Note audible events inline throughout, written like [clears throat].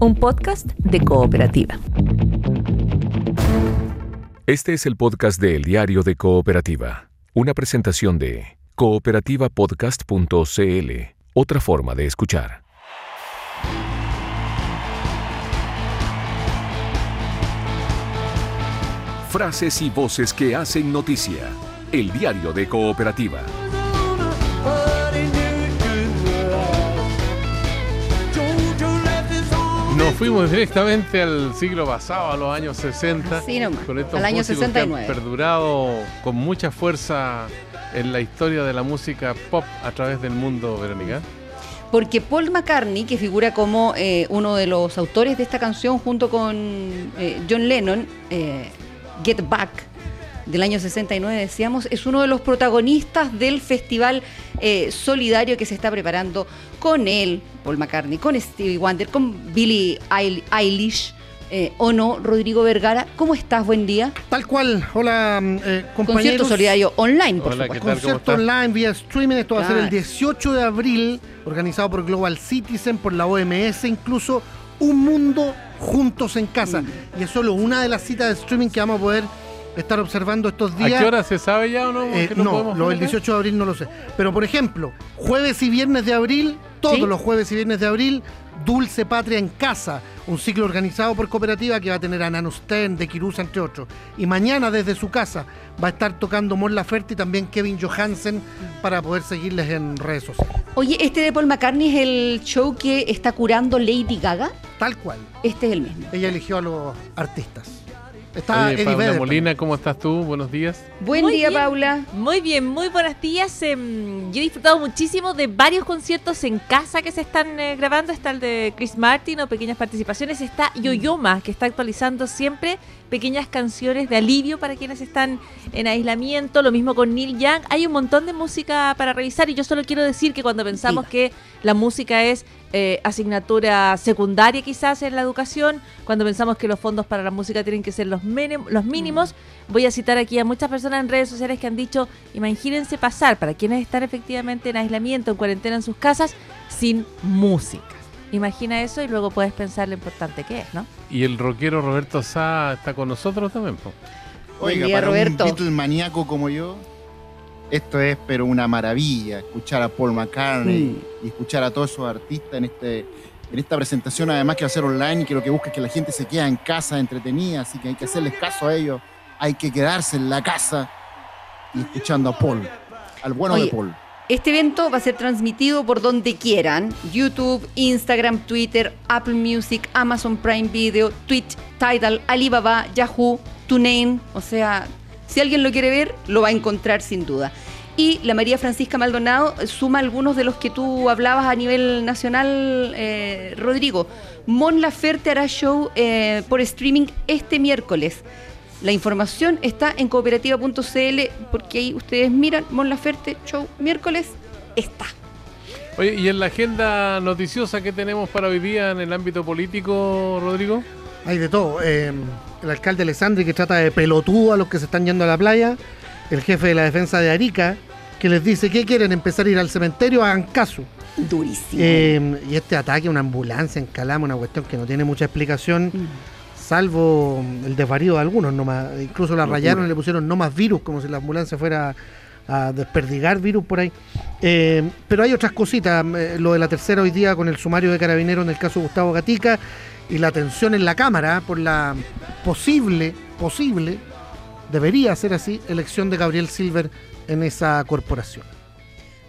un podcast de cooperativa. Este es el podcast de El Diario de Cooperativa, una presentación de cooperativapodcast.cl, otra forma de escuchar. Frases y voces que hacen noticia. El Diario de Cooperativa. Nos fuimos directamente al siglo pasado, a los años 60. Sí, nomás, con estos al año músicos 69. que han perdurado con mucha fuerza en la historia de la música pop a través del mundo, Verónica. Porque Paul McCartney, que figura como eh, uno de los autores de esta canción junto con eh, John Lennon, eh, Get Back, del año 69, decíamos, es uno de los protagonistas del festival eh, solidario que se está preparando con él, Paul McCartney, con Stevie Wonder, con Billie Eil- Eilish. eh, ¿O no, Rodrigo Vergara? ¿Cómo estás? Buen día. Tal cual. Hola, mm, eh, Concierto compañeros. solidario online, por Hola, supuesto. ¿qué tal? ¿Cómo Concierto online vía streaming. Esto va a ser el Claro. 18 de abril, organizado por Global Citizen, por la OMS, incluso Un Mundo Juntos en Casa. Mm. Y es solo una de las citas de streaming que vamos a poder estar observando estos ¿A días. qué hora se sabe ya o no? Eh, ¿Que no, lo acá? 18 de abril no lo sé. Pero por ejemplo, jueves y viernes de abril, todos ¿Sí? los jueves y viernes de abril, Dulce Patria en Casa, un ciclo organizado por cooperativa que va a tener a Nano Stern, de Kirusa, entre otros. Y mañana desde su casa va a estar tocando Mon Laferte y también Kevin Johansen para poder seguirles en redes sociales. Oye, este de Paul McCartney es el show que está curando Lady Gaga. Tal cual. Este es el mismo. Ella eligió a los artistas. Está Oye, Eddie Paula Vedder Molina, ¿cómo estás tú? Buenos días. Buen Muy día, bien. Paula. Muy bien, muy buenos días. Em, yo he disfrutado muchísimo de varios conciertos en casa que se están eh, grabando. Está el de Chris Martin o pequeñas participaciones. Está Yoyoma, que está actualizando siempre pequeñas canciones de alivio para quienes están en aislamiento. Lo mismo con Neil Young. Hay un montón de música para revisar y yo solo quiero decir que cuando pensamos Diga. que la música es eh, asignatura secundaria quizás en la educación, cuando pensamos que los fondos para la música tienen que ser los, los mínimos, voy a citar aquí a muchas personas en redes sociales que han dicho, imagínense pasar para quienes están efectivamente en aislamiento, en cuarentena en sus casas, sin música. Imagina eso y luego puedes pensar lo importante que es, ¿no? Y el rockero Roberto Sá está con nosotros también. po. Oiga, día, para Roberto. un Beatle maníaco como yo, esto es pero una maravilla, escuchar a Paul McCartney y escuchar a todos esos artistas en este en esta presentación, además que va a ser online y que lo que busca es que la gente se quede en casa entretenida, así que hay que hacerles caso a ellos, hay que quedarse en la casa y escuchando a Paul, al bueno Oye, de Paul. Este evento va a ser transmitido por donde quieran. YouTube, Instagram, Twitter, Apple Music, Amazon Prime Video, Twitch, Tidal, Alibaba, Yahoo, TuneIn. O sea, si alguien lo quiere ver, lo va a encontrar sin duda. Y la María Francisca Maldonado suma algunos de los que tú hablabas a nivel nacional, eh, Rodrigo. Mon Laferte hará show eh, por streaming este miércoles. La información está en cooperativa.cl porque ahí ustedes miran Mon Laferte Show miércoles está. Oye, ¿y en la agenda noticiosa que tenemos para hoy día en el ámbito político, Rodrigo? Hay de todo. Eh, el alcalde Alessandri que trata de pelotudo a los que se están yendo a la playa. El jefe de la defensa de Arica que les dice que quieren empezar a ir al cementerio, hagan caso. Durísimo. Eh, y este ataque a una ambulancia en Calama, una cuestión que no tiene mucha explicación, Mm. Salvo el desvarío de algunos nomás. Incluso la rayaron y le pusieron no más virus, como si la ambulancia fuera a desperdigar virus por ahí. Eh, pero hay otras cositas, eh, lo de la tercera hoy día con el sumario de carabineros en el caso de Gustavo Gatica y la tensión en la Cámara por la posible, posible, debería ser así, elección de Gabriel Silver en esa corporación.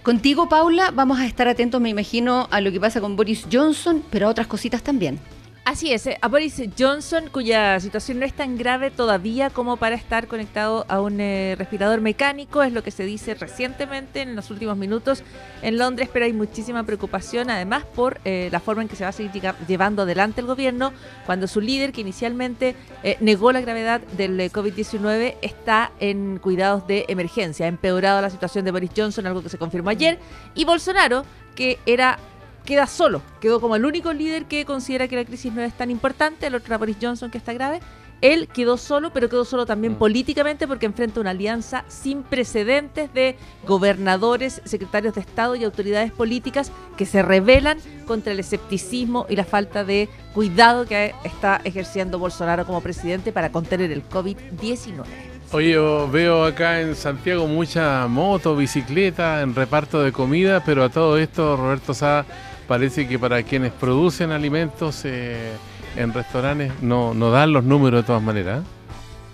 Contigo, Paula, vamos a estar atentos, me imagino, a lo que pasa con Boris Johnson, pero a otras cositas también. Así es, eh, a Boris Johnson, cuya situación no es tan grave todavía como para estar conectado a un eh, respirador mecánico, es lo que se dice recientemente en los últimos minutos en Londres, pero hay muchísima preocupación además por eh, la forma en que se va a seguir llevando adelante el gobierno cuando su líder, que inicialmente negó la gravedad del eh, COVID-19, está en cuidados de emergencia. Ha empeorado la situación de Boris Johnson, algo que se confirmó ayer, y Bolsonaro, que era queda solo, quedó como el único líder que considera que la crisis no es tan importante, el otro era Boris Johnson que está grave, Él quedó solo, pero quedó solo también Mm. políticamente porque enfrenta una alianza sin precedentes de gobernadores, secretarios de Estado y autoridades políticas que se rebelan contra el escepticismo y la falta de cuidado que está ejerciendo Bolsonaro como presidente para contener el COVID-19. Oye, yo veo acá en Santiago mucha moto, bicicleta, en reparto de comida, pero a todo esto, Roberto Sá, parece que para quienes producen alimentos eh, en restaurantes no, no dan los números de todas maneras. ¿eh?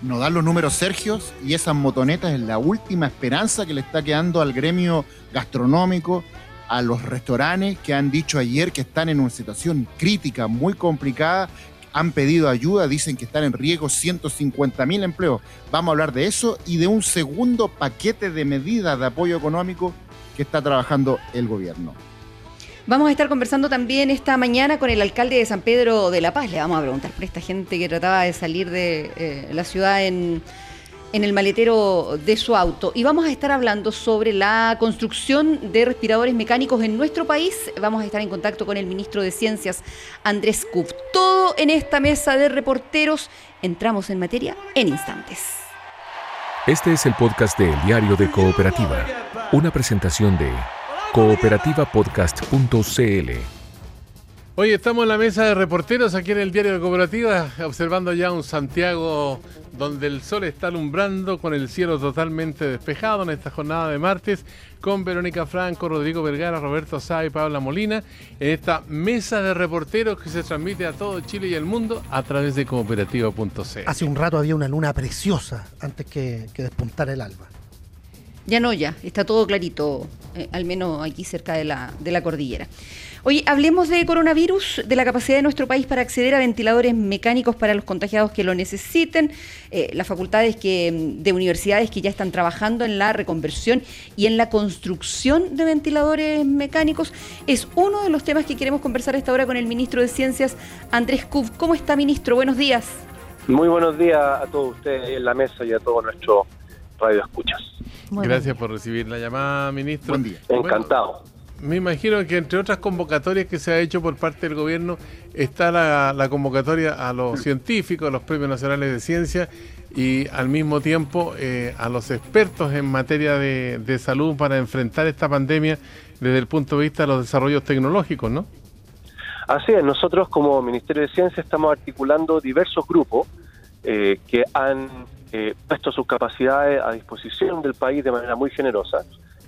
Nos dan los números Sergios y esas motonetas es la última esperanza que le está quedando al gremio gastronómico, a los restaurantes que han dicho ayer que están en una situación crítica, muy complicada, han pedido ayuda, dicen que están en riesgo 150 mil empleos. Vamos a hablar de eso y de un segundo paquete de medidas de apoyo económico que está trabajando el gobierno. Vamos a estar conversando también esta mañana con el alcalde de San Pedro de la Paz. Le vamos a preguntar por esta gente que trataba de salir de eh, la ciudad en, en el maletero de su auto. Y vamos a estar hablando sobre la construcción de respiradores mecánicos en nuestro país. Vamos a estar en contacto con el ministro de Ciencias, Andrés Kup. Todo en esta mesa de reporteros. Entramos en materia en instantes. Este es el podcast de El Diario de Cooperativa, una presentación de cooperativapodcast.cl. Oye, estamos en la mesa de reporteros aquí en el diario de Cooperativa, observando ya un Santiago donde el sol está alumbrando con el cielo totalmente despejado en esta jornada de martes, con Verónica Franco, Rodrigo Vergara, Roberto Sá y Paula Molina, en esta mesa de reporteros que se transmite a todo Chile y el mundo a través de cooperativa.cl. Hace un rato había una luna preciosa antes que, que despuntara el alba. Ya no, ya, está todo clarito, eh, al menos aquí cerca de la, de la cordillera. Oye, hablemos de coronavirus, de la capacidad de nuestro país para acceder a ventiladores mecánicos para los contagiados que lo necesiten, eh, las facultades que, de universidades que ya están trabajando en la reconversión y en la construcción de ventiladores mecánicos. Es uno de los temas que queremos conversar esta hora con el ministro de Ciencias, Andrés Kuf. ¿Cómo está, ministro? Buenos días. Muy buenos días a todos ustedes en la mesa y a todos nuestros radioescuchas. Gracias por recibir la llamada, ministro. Buen día. Bueno, Encantado. Me imagino que entre otras convocatorias que se ha hecho por parte del gobierno está la, la convocatoria a los científicos, a los premios nacionales de ciencia y al mismo tiempo eh, a los expertos en materia de, de salud para enfrentar esta pandemia desde el punto de vista de los desarrollos tecnológicos, ¿no? Así es, nosotros como Ministerio de Ciencia estamos articulando diversos grupos eh, que han eh, puesto sus capacidades a disposición del país de manera muy generosa.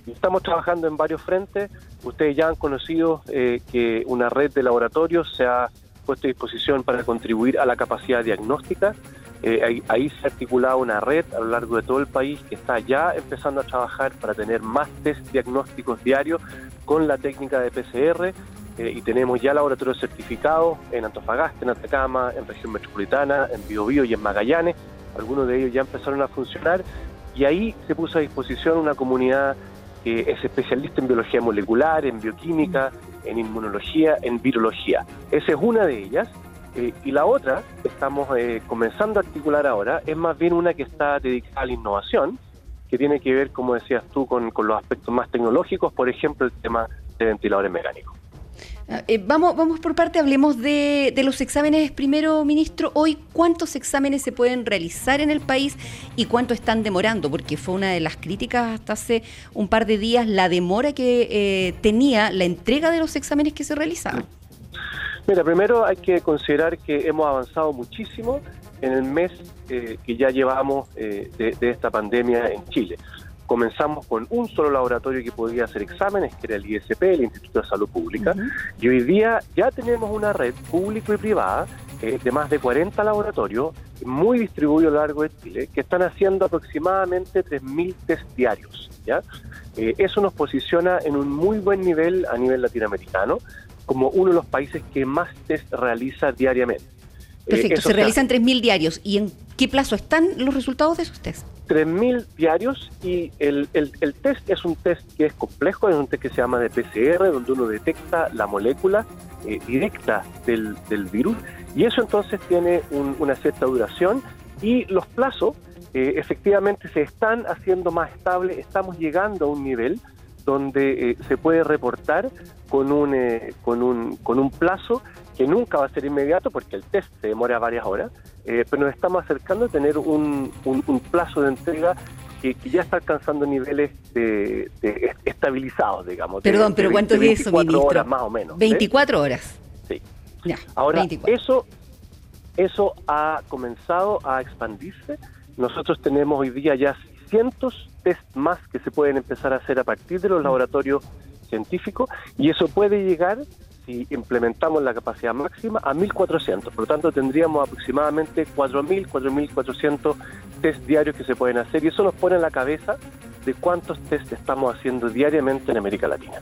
Estamos trabajando en varios frentes. Ustedes ya han conocido eh, que una red de laboratorios se ha puesto a disposición para contribuir a la capacidad diagnóstica. Eh, ahí, ahí se ha articulado una red a lo largo de todo el país que está ya empezando a trabajar para tener más test diagnósticos diarios con la técnica de PCR eh, y tenemos ya laboratorios certificados en Antofagasta, en Atacama, en región metropolitana, en Biobío y en Magallanes. Algunos de ellos ya empezaron a funcionar y ahí se puso a disposición una comunidad que es especialista en biología molecular, en bioquímica, en inmunología, en virología. Esa es una de ellas. Eh, y la otra, que estamos eh, comenzando a articular ahora, es más bien una que está dedicada a la innovación, que tiene que ver, como decías tú, con, con los aspectos más tecnológicos, por ejemplo, el tema de ventiladores mecánicos. Eh, vamos, vamos por parte, hablemos de, de, los exámenes primero, ministro. Hoy, ¿cuántos exámenes se pueden realizar en el país y cuánto están demorando? Porque fue una de las críticas hasta hace un par de días la demora que eh, tenía la entrega de los exámenes que se realizaban. Mira, primero hay que considerar que hemos avanzado muchísimo en el mes eh, que ya llevamos de, de esta pandemia en Chile comenzamos con un solo laboratorio que podía hacer exámenes, que era el ISP, el Instituto de Salud Pública, uh -huh. y hoy día ya tenemos una red público y privada eh, de más de 40 laboratorios, muy distribuidos a lo largo de Chile, que están haciendo aproximadamente 3.000 test diarios. ¿ya? Eh, eso nos posiciona en un muy buen nivel a nivel latinoamericano, como uno de los países que más test realiza diariamente. Perfecto, eh, se realizan 3.000 diarios. ¿Y en qué plazo están los resultados de esos test? 3.000 diarios y el, el, el, test es un test que es complejo, es un test que se llama de PCR, donde uno detecta la molécula eh, directa del, del, virus y eso entonces tiene un, una cierta duración y los plazos eh, efectivamente se están haciendo más estables, estamos llegando a un nivel donde eh, se puede reportar con un, con un, con un plazo que nunca va a ser inmediato porque el test se demora varias horas, eh, pero nos estamos acercando a tener un, un, plazo de entrega que, ya está alcanzando niveles de, estabilizados, digamos. Perdón, pero ¿cuánto es eso, ministro? horas más o menos. 24 horas. Sí. Ahora, eso eso ha comenzado a expandirse. Nosotros tenemos hoy día ya cientos test más que se pueden empezar a hacer a partir de los laboratorios científicos y eso puede llegar si implementamos la capacidad máxima a 1.400. Por lo tanto, tendríamos aproximadamente 4.000, 4.400 test diarios que se pueden hacer y eso nos pone en la cabeza de cuántos test estamos haciendo diariamente en América Latina.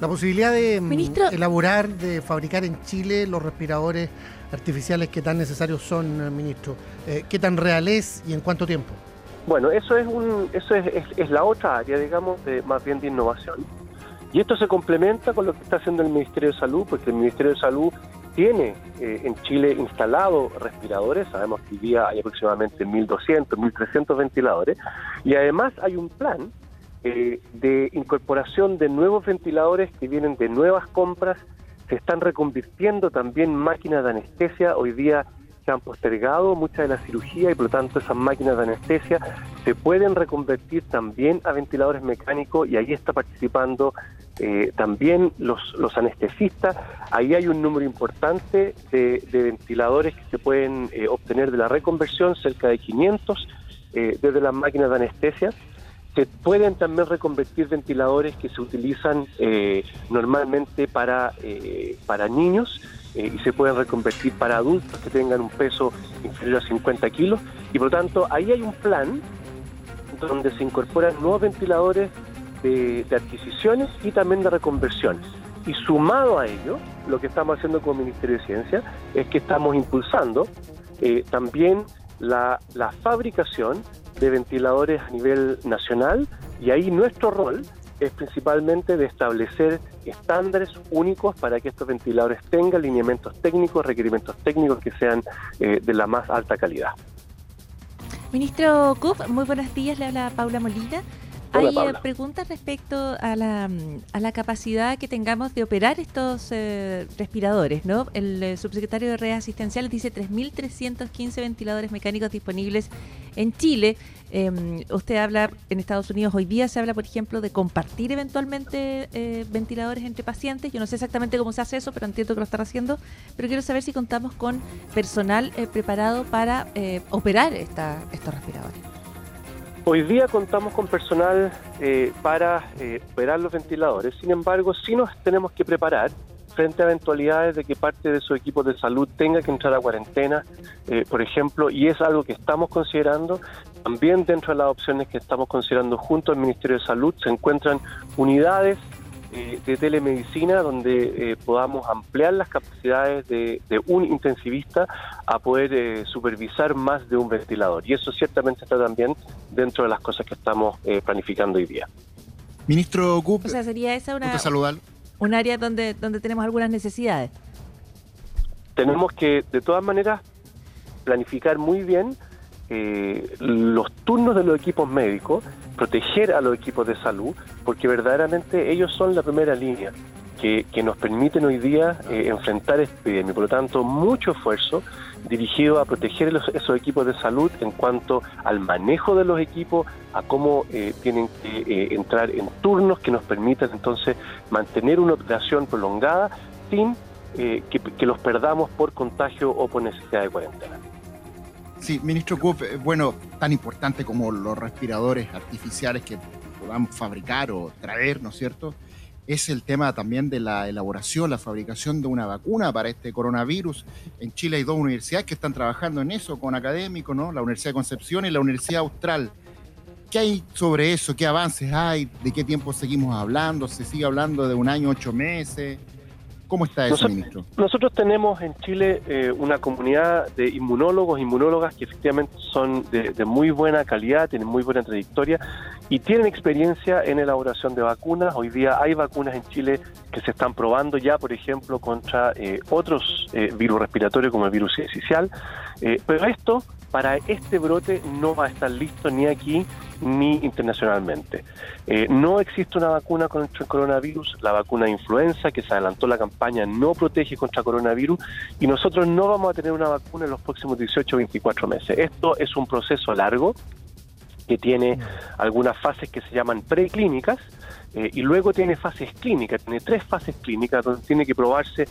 La posibilidad de mm, elaborar, de fabricar en Chile los respiradores artificiales que tan necesarios son, eh, ministro, eh, ¿qué tan real es y en cuánto tiempo? Bueno, eso es un, eso es, es la otra área, digamos, de, más bien de innovación y esto se complementa con lo que está haciendo el Ministerio de Salud, porque el Ministerio de Salud tiene eh, en Chile instalados respiradores, sabemos que hoy día hay aproximadamente 1.200, 1.300 ventiladores, y además hay un plan eh, de incorporación de nuevos ventiladores que vienen de nuevas compras, se están reconvirtiendo también máquinas de anestesia, hoy día se han postergado mucha de la cirugía y por lo tanto esas máquinas de anestesia se pueden reconvertir también a ventiladores mecánicos y ahí está participando eh, también los, los anestesistas. Ahí hay un número importante de, ventiladores que se pueden eh, obtener de la reconversión, cerca de 500 eh, desde las máquinas de anestesia. Se pueden también reconvertir ventiladores que se utilizan normalmente para, para niños y se pueden reconvertir para adultos que tengan un peso inferior a 50 kilos. Y por lo tanto, ahí hay un plan donde se incorporan nuevos ventiladores de, adquisiciones y también de reconversiones. Y sumado a ello, lo que estamos haciendo como Ministerio de Ciencia es que estamos impulsando eh, también la, la fabricación de ventiladores a nivel nacional y ahí nuestro rol es principalmente de establecer estándares únicos para que estos ventiladores tengan lineamientos técnicos, requerimientos técnicos que sean eh, de la más alta calidad. Ministro Kuf, muy buenos días, le habla Paula Molina. Hay eh, preguntas respecto a la, a la capacidad que tengamos de operar estos eh, respiradores, ¿no? El eh, subsecretario de redes asistenciales dice 3.315 ventiladores mecánicos disponibles en Chile. Em, usted habla, en Estados Unidos hoy día se habla, por ejemplo, de compartir eventualmente ventiladores entre pacientes. Yo no sé exactamente cómo se hace eso, pero entiendo que lo están haciendo. Pero quiero saber si contamos con personal preparado para operar esta, estos respiradores. Hoy día contamos con personal eh, para eh, operar los ventiladores, sin embargo, sí nos tenemos que preparar frente a eventualidades de que parte de su equipo de salud tenga que entrar a cuarentena, eh, por ejemplo, y es algo que estamos considerando. También dentro de las opciones que estamos considerando junto al Ministerio de Salud se encuentran unidades eh, de telemedicina donde eh, podamos ampliar las capacidades de, un intensivista a poder eh, supervisar más de un ventilador. Y eso ciertamente está también dentro de las cosas que estamos planificando hoy día. Ministro Gup, o sea, sería esa una, un área donde, donde tenemos algunas necesidades. Tenemos que, de todas maneras, planificar muy bien eh, los turnos de los equipos médicos, proteger a los equipos de salud, porque verdaderamente ellos son la primera línea que, nos permiten hoy día eh, enfrentar esta epidemia. Por lo tanto, mucho esfuerzo dirigido a proteger esos equipos de salud en cuanto al manejo de los equipos, a cómo eh, tienen que entrar en turnos que nos permitan entonces mantener una operación prolongada sin que los perdamos por contagio o por necesidad de cuarentena. Sí, ministro Kup, eh, bueno, tan importante como los respiradores artificiales que podamos fabricar o traer, ¿no es cierto? Es el tema también de la elaboración, la fabricación de una vacuna para este coronavirus. En Chile hay dos universidades que están trabajando en eso con académicos, ¿no? La Universidad de Concepción y la Universidad Austral. ¿Qué hay sobre eso? ¿Qué avances hay? ¿De qué tiempo seguimos hablando? ¿Se sigue hablando de un año, ocho meses? ¿Cómo está eso, nosotros, ministro? Nosotros tenemos en Chile eh, una comunidad de inmunólogos, inmunólogas que efectivamente son de, muy buena calidad, tienen muy buena trayectoria y tienen experiencia en elaboración de vacunas. Hoy día hay vacunas en Chile que se están probando ya, por ejemplo, contra eh, otros eh, virus respiratorios como el virus inicial Eh, pero esto, para este brote, no va a estar listo ni aquí ni internacionalmente. Eh, no existe una vacuna contra el coronavirus, la vacuna de influenza que se adelantó la campaña no protege contra coronavirus y nosotros no vamos a tener una vacuna en los próximos 18 o 24 meses. Esto es un proceso largo que tiene algunas fases que se llaman preclínicas eh, y luego tiene fases clínicas, tiene tres fases clínicas donde tiene que probarse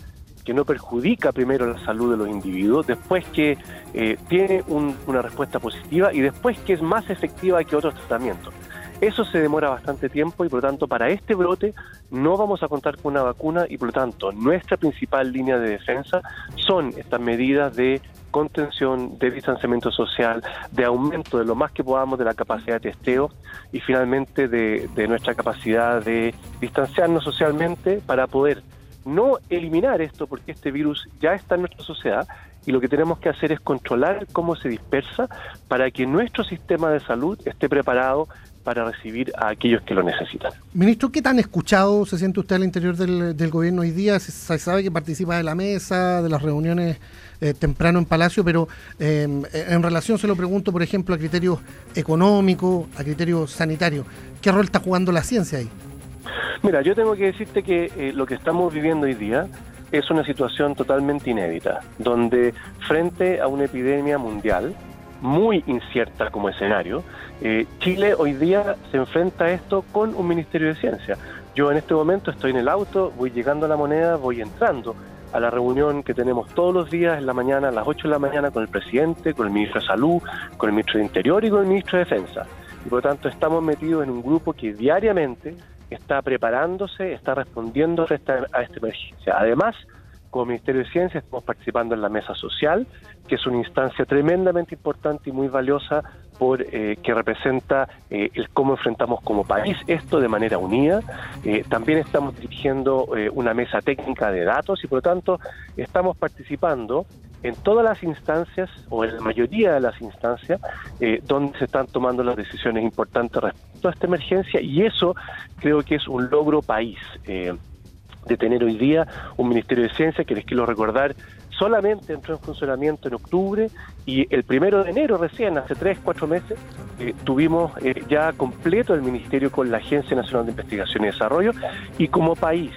que no perjudica primero la salud de los individuos, después que eh, tiene una respuesta positiva y después que es más efectiva que otros tratamientos. Eso se demora bastante tiempo y por lo tanto para este brote no vamos a contar con una vacuna y por lo tanto nuestra principal línea de defensa son estas medidas de contención, de distanciamiento social, de aumento de lo más que podamos de la capacidad de testeo y finalmente de, de nuestra capacidad de distanciarnos socialmente para poder no eliminar esto porque este virus ya está en nuestra sociedad y lo que tenemos que hacer es controlar cómo se dispersa para que nuestro sistema de salud esté preparado para recibir a aquellos que lo necesitan. Ministro, ¿qué tan escuchado se siente usted al interior del, gobierno hoy día? Se sabe que participa de la mesa, de las reuniones eh, temprano en Palacio, pero em, en relación se lo pregunto, por ejemplo, a criterios económicos, a criterios sanitarios. ¿Qué rol está jugando la ciencia ahí? Mira, yo tengo que decirte que eh, lo que estamos viviendo hoy día es una situación totalmente inédita, donde frente a una epidemia mundial muy incierta como escenario, eh, Chile hoy día se enfrenta a esto con un Ministerio de Ciencia. Yo en este momento estoy en el auto, voy llegando a la moneda, voy entrando a la reunión que tenemos todos los días en la mañana, a las 8 de la mañana, con el presidente, con el ministro de Salud, con el ministro de Interior y con el ministro de Defensa. Y por lo tanto estamos metidos en un grupo que diariamente está preparándose, está respondiendo a esta, emergencia. Además, como Ministerio de Ciencia estamos participando en la mesa social, que es una instancia tremendamente importante y muy valiosa por eh, que representa eh, el cómo enfrentamos como país esto de manera unida. Eh, también estamos dirigiendo una mesa técnica de datos y por lo tanto estamos participando en todas las instancias o en la mayoría de las instancias donde se están tomando las decisiones importantes respecto a esta emergencia y eso creo que es un logro país de tener hoy día un Ministerio de Ciencia que les quiero recordar solamente entró en funcionamiento en octubre y el primero de enero recién, hace tres, cuatro meses, eh, tuvimos eh, ya completo el ministerio con la Agencia Nacional de Investigación y Desarrollo y como país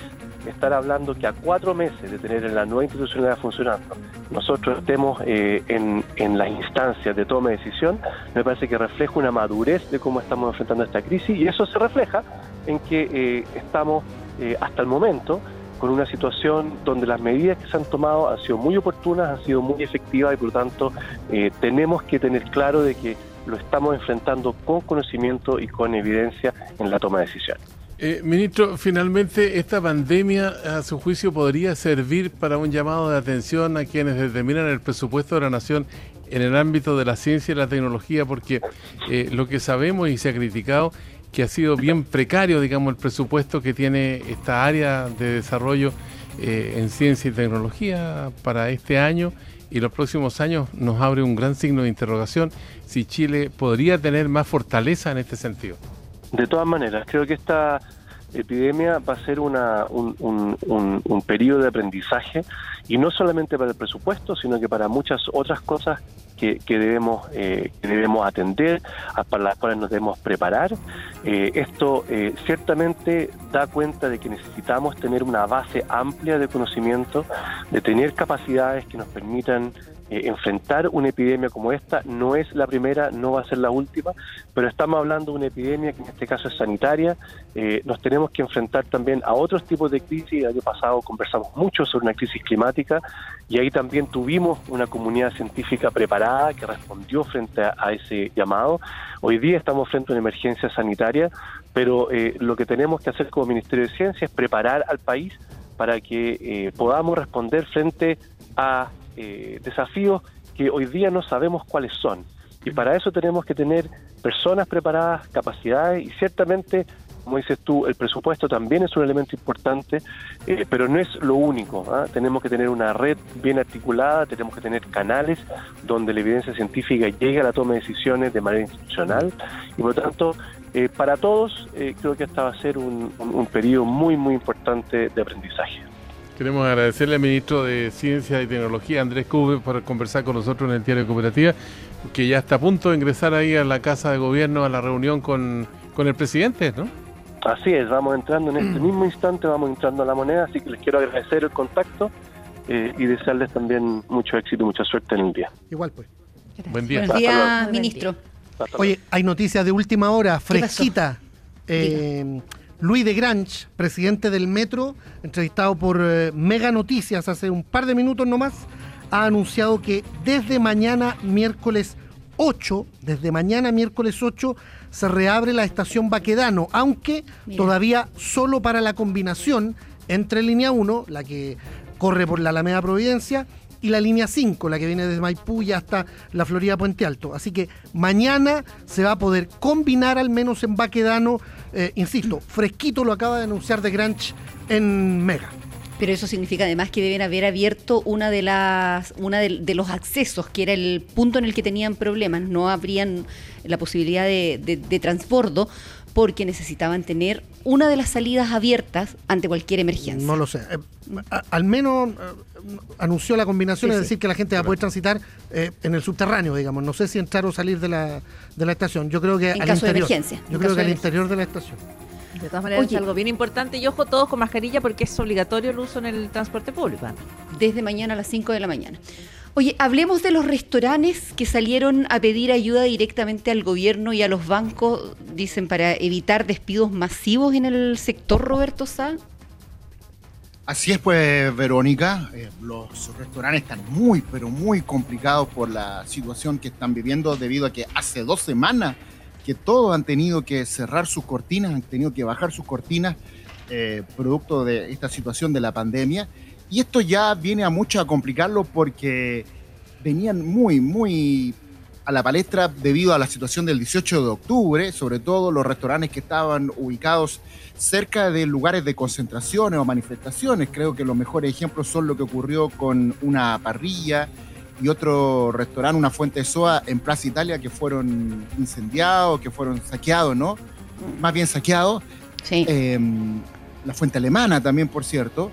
estar hablando que a cuatro meses de tener la nueva institucionalidad funcionando, nosotros estemos eh, en, en las instancias de toma de decisión, me parece que refleja una madurez de cómo estamos enfrentando esta crisis y eso se refleja en que estamos hasta el momento con una situación donde las medidas que se han tomado han sido muy oportunas, han sido muy efectivas y por lo tanto eh, tenemos que tener claro de que lo estamos enfrentando con conocimiento y con evidencia en la toma de decisiones. Eh, ministro, finalmente esta pandemia, a su juicio, podría servir para un llamado de atención a quienes determinan el presupuesto de la nación en el ámbito de la ciencia y la tecnología, porque eh, lo que sabemos y se ha criticado que ha sido bien precario, digamos, el presupuesto que tiene esta área de desarrollo eh, en ciencia y tecnología para este año y los próximos años nos abre un gran signo de interrogación si Chile podría tener más fortaleza en este sentido. De todas maneras, creo que esta epidemia va a ser una, un, un, un, periodo de aprendizaje y no solamente para el presupuesto, sino que para muchas otras cosas que, que debemos eh, que debemos atender, para las cuales nos debemos preparar. Eh, esto eh, ciertamente da cuenta de que necesitamos tener una base amplia de conocimiento, de tener capacidades que nos permitan eh, enfrentar una epidemia como esta no es la primera, no va a ser la última, pero estamos hablando de una epidemia que en este caso es sanitaria. Eh, nos tenemos que enfrentar también a otros tipos de crisis. El año pasado conversamos mucho sobre una crisis climática y ahí también tuvimos una comunidad científica preparada que respondió frente a, ese llamado. Hoy día estamos frente a una emergencia sanitaria, pero eh, lo que tenemos que hacer como Ministerio de Ciencia es preparar al país para que podamos responder frente a eh, desafíos que hoy día no sabemos cuáles son. Y para eso tenemos que tener personas preparadas, capacidades y ciertamente, como dices tú, el presupuesto también es un elemento importante, eh, pero no es lo único. ¿ah? Tenemos que tener una red bien articulada, tenemos que tener canales donde la evidencia científica llegue a la toma de decisiones de manera institucional y por lo tanto, eh, para todos creo que esta va a ser un, un periodo muy, muy importante de aprendizaje. Queremos agradecerle al ministro de Ciencia y Tecnología, Andrés Cube, por conversar con nosotros en el Diario de Cooperativa, que ya está a punto de ingresar ahí a la Casa de Gobierno a la reunión con, con el presidente, ¿no? Así es, vamos entrando en este [clears throat] mismo instante, vamos entrando a la moneda, así que les quiero agradecer el contacto eh, y desearles también mucho éxito y mucha suerte en el día. Igual pues. Buen día. Días, luego. ministro. Oye, hay noticias de última hora, ¿Qué pasó? fresquita. Eh, Luis de Grange, presidente del Metro, entrevistado por eh, Mega Noticias hace un par de minutos nomás, ha anunciado que desde mañana, miércoles 8, desde mañana, miércoles 8, se reabre la estación Baquedano, aunque Mira. todavía solo para la combinación entre línea 1, la que corre por la Alameda Providencia, y la línea 5, la que viene desde Maipú y hasta la Florida Puente Alto. Así que mañana se va a poder combinar al menos en Baquedano, eh, insisto, fresquito lo acaba de anunciar de Granch en Mega. Pero eso significa además que deben haber abierto una de las, una de, los accesos, que era el punto en el que tenían problemas. No habrían la posibilidad de, de- de transbordo porque necesitaban tener una de las salidas abiertas ante cualquier emergencia. No lo sé. Eh, a- al menos eh, anunció la combinación, Sí, es sí. decir, que la gente va a poder transitar eh, en el subterráneo, digamos. No sé si entrar o salir de la, de la estación. Yo creo que En al caso de emergencia, Yo en creo que al interior de la estación. De todas maneras Oye. es algo bien importante y ojo todos con mascarilla porque es obligatorio el uso en el transporte público. Desde mañana a las 5 de la mañana. Oye, hablemos de los restaurantes que salieron a pedir ayuda directamente al gobierno y a los bancos, dicen, para evitar despidos masivos en el sector, Roberto Sá. Así es, pues, Verónica. eh, los restaurantes están muy, pero muy complicados por la situación que están viviendo debido a que hace dos semanas que todos han tenido que cerrar sus cortinas, han tenido que bajar sus cortinas eh, producto de esta situación de la pandemia. Y esto ya viene a mucho a complicarlo porque venían muy, muy a la palestra debido a la situación del 18 de octubre, sobre todo los restaurantes que estaban ubicados cerca de lugares de concentraciones o manifestaciones. Creo que los mejores ejemplos son lo que ocurrió con una parrilla y otro restaurante, una fuente de soa en Plaza Italia que fueron incendiados, que fueron saqueados, ¿no? Más bien saqueados. Sí. Eh, la fuente alemana también, por cierto.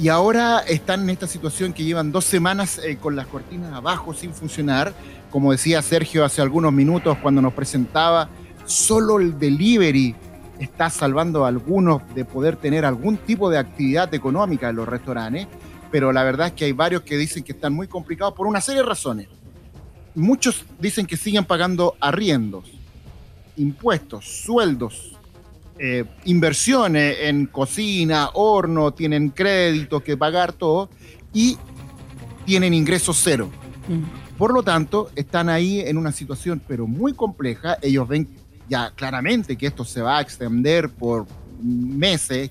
Y ahora están en esta situación que llevan dos semanas eh, con las cortinas abajo sin funcionar. Como decía Sergio hace algunos minutos cuando nos presentaba, solo el delivery está salvando a algunos de poder tener algún tipo de actividad económica en los restaurantes. Pero la verdad es que hay varios que dicen que están muy complicados por una serie de razones. Muchos dicen que siguen pagando arriendos, impuestos, sueldos, eh, inversiones en cocina, horno, tienen créditos que pagar todo y tienen ingresos cero. Mm. Por lo tanto, están ahí en una situación pero muy compleja. Ellos ven ya claramente que esto se va a extender por meses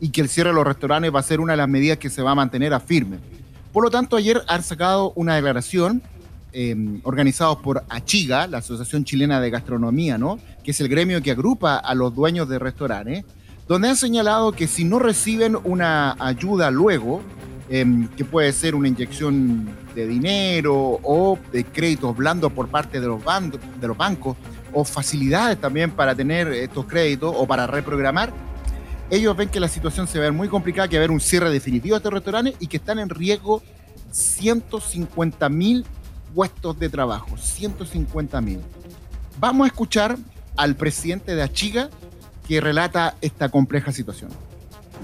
y que el cierre de los restaurantes va a ser una de las medidas que se va a mantener a firme. Por lo tanto, ayer han sacado una declaración eh, organizados por ACHIGA, la Asociación Chilena de Gastronomía, ¿no? que es el gremio que agrupa a los dueños de restaurantes, donde han señalado que si no reciben una ayuda luego, eh, que puede ser una inyección de dinero o de créditos blandos por parte de los, de los bancos, o facilidades también para tener estos créditos o para reprogramar, ellos ven que la situación se ve muy complicada, que va a haber un cierre definitivo de estos restaurantes y que están en riesgo 150 mil puestos de trabajo, 150 mil. Vamos a escuchar al presidente de Achiga que relata esta compleja situación.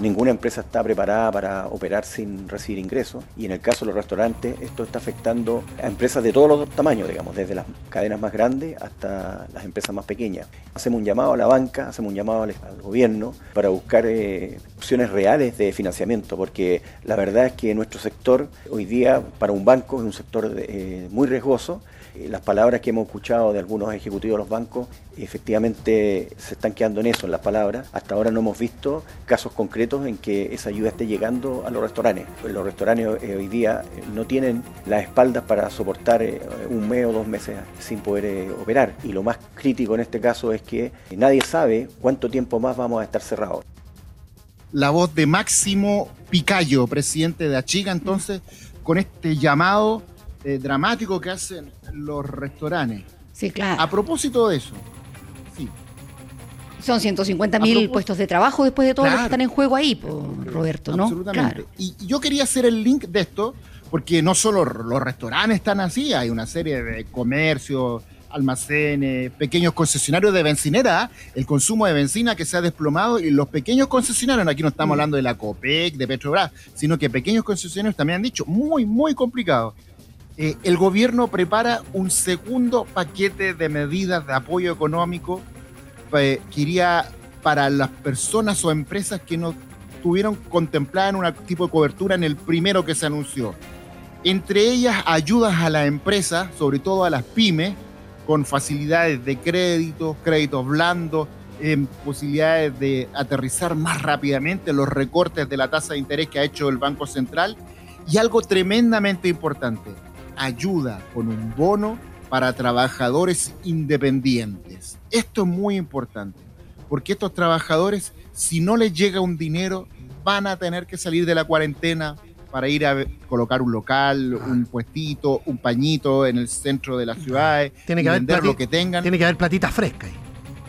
Ninguna empresa está preparada para operar sin recibir ingresos y en el caso de los restaurantes esto está afectando a empresas de todos los tamaños, digamos, desde las cadenas más grandes hasta las empresas más pequeñas. Hacemos un llamado a la banca, hacemos un llamado al, gobierno para buscar eh, opciones reales de financiamiento, porque la verdad es que nuestro sector hoy día para un banco es un sector eh, muy riesgoso. Eh, Las palabras que hemos escuchado de algunos ejecutivos de los bancos efectivamente se están quedando en eso, en las palabras. Hasta ahora no hemos visto casos concretos en que esa ayuda esté llegando a los restaurantes. Los restaurantes eh, hoy día eh, no tienen las espaldas para soportar un mes o dos meses sin poder operar. Y lo más crítico en este caso es que nadie sabe cuánto tiempo más vamos a estar cerrados. La voz de Máximo Picayo, presidente de Achiga, entonces, con este llamado eh, dramático que hacen los restaurantes. Sí, claro. A propósito de eso, sí. Son 150 mil puestos de trabajo después de todo lo que Claro. están en juego ahí, Roberto, ¿no? Absolutamente. Claro. Y yo quería hacer el link de esto, porque no solo los restaurantes están así, hay una serie de comercios, almacenes, pequeños concesionarios de bencinera, el consumo de benzina que se ha desplomado y los pequeños concesionarios, aquí no Mm. estamos hablando de la COPEC, de Petrobras, sino que pequeños concesionarios también han dicho, muy, muy complicado. Eh, el gobierno prepara un segundo paquete de medidas de apoyo económico eh, que iría para las personas o empresas que no tuvieron contemplada en un tipo de cobertura en el primero que se anunció. Entre ellas, ayudas a la empresa, sobre todo a las pymes, con facilidades de crédito, créditos blandos, em, posibilidades de aterrizar más rápidamente los recortes de la tasa de interés que ha hecho el Banco Central y algo tremendamente importante, ayuda con un bono para trabajadores independientes. Esto es muy importante, porque estos trabajadores, si no les llega un dinero, van a tener que salir de la cuarentena para ir a colocar un local, un puestito, un pañito en el centro de las ciudades, Tiene que haber lo que tengan. Tiene que haber platita fresca ahí.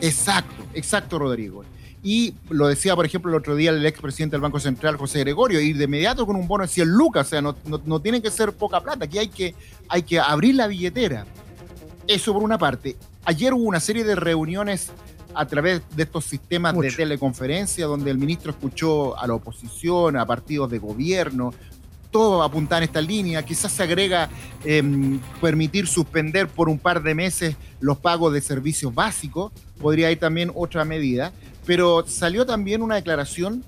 Exacto, exacto, Rodrigo. Y lo decía, por ejemplo, el otro día el expresidente del Banco Central, José Gregorio, ir de inmediato con un bono de 100 lucas, o sea, no, no, no tiene que ser poca plata, aquí hay que, hay que abrir la billetera. Eso por una parte. Ayer hubo una serie de reuniones a través de estos sistemas de teleconferencia donde el ministro escuchó a la oposición, a partidos de gobierno, todo apunta en esta línea. Quizás se agrega em, permitir suspender por un par de meses los pagos de servicios básicos. Podría ir también otra medida. Pero salió también una declaración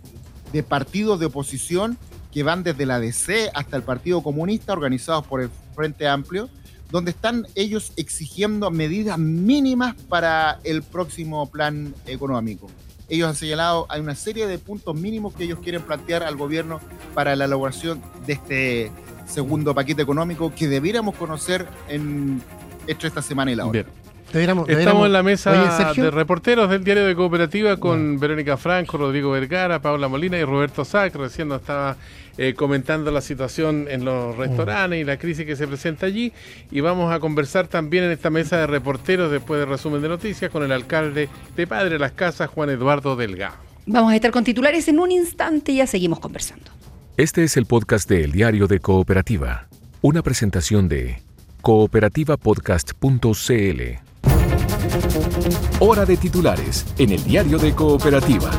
de partidos de oposición que van desde la DC hasta el Partido Comunista, organizados por el Frente Amplio, donde están ellos exigiendo medidas mínimas para el próximo plan económico. Ellos han señalado, hay una serie de puntos mínimos que ellos quieren plantear al gobierno para la elaboración de este segundo paquete económico que debiéramos conocer en entre esta semana y la otra. Deberíamos- Estamos en la mesa Oye, de reporteros del diario de Cooperativa con Verónica Franco, Rodrigo Vergara, Paula Molina y Roberto Sac. Recién nos estaba eh, comentando la situación en los restaurantes y la crisis que se presenta allí. Y vamos a conversar también en esta mesa de reporteros, después del resumen de noticias, con el alcalde de Padre Las Casas, Juan Eduardo Delgado. Vamos a estar con titulares en un instante y ya seguimos conversando. Este es el podcast de El Diario de Cooperativa, una presentación de cooperativapodcast.cl. Hora de titulares en El Diario de Cooperativa.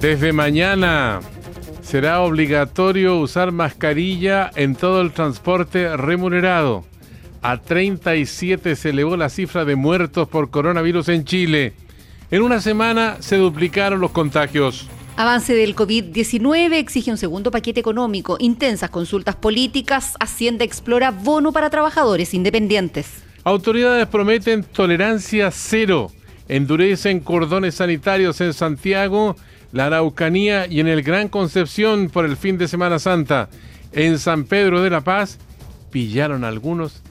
Desde mañana será obligatorio usar mascarilla en todo el transporte remunerado. A 37 se elevó la cifra de muertos por coronavirus en Chile. En una semana se duplicaron los contagios. Avance del COVID-19 exige un segundo paquete económico, intensas consultas políticas, Hacienda explora bono para trabajadores independientes. Autoridades prometen tolerancia cero. Endurecen cordones sanitarios en Santiago, la Araucanía y en el Gran Concepción por el fin de Semana Santa. En San Pedro de la Paz pillaron algunos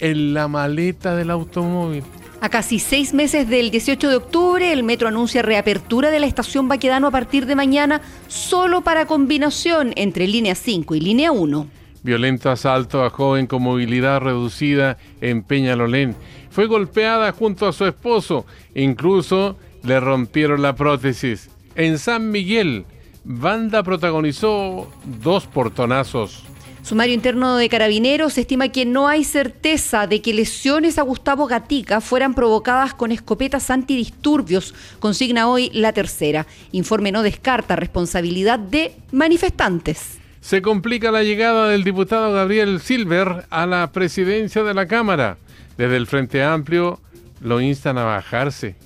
en la maleta del automóvil. A casi seis meses del 18 de octubre, el metro anuncia reapertura de la estación Baquedano a partir de mañana, solo para combinación entre línea 5 y línea 1. Violento asalto a joven con movilidad reducida en Peñalolén. Fue golpeada junto a su esposo. Incluso le rompieron la prótesis. En San Miguel, banda protagonizó dos portonazos. Sumario interno de Carabineros estima que no hay certeza de que lesiones a Gustavo Gatica fueran provocadas con escopetas antidisturbios, consigna hoy la tercera. Informe no descarta responsabilidad de manifestantes. Se complica la llegada del diputado Gabriel Silver a la presidencia de la Cámara. Desde el Frente Amplio lo instan a bajarse.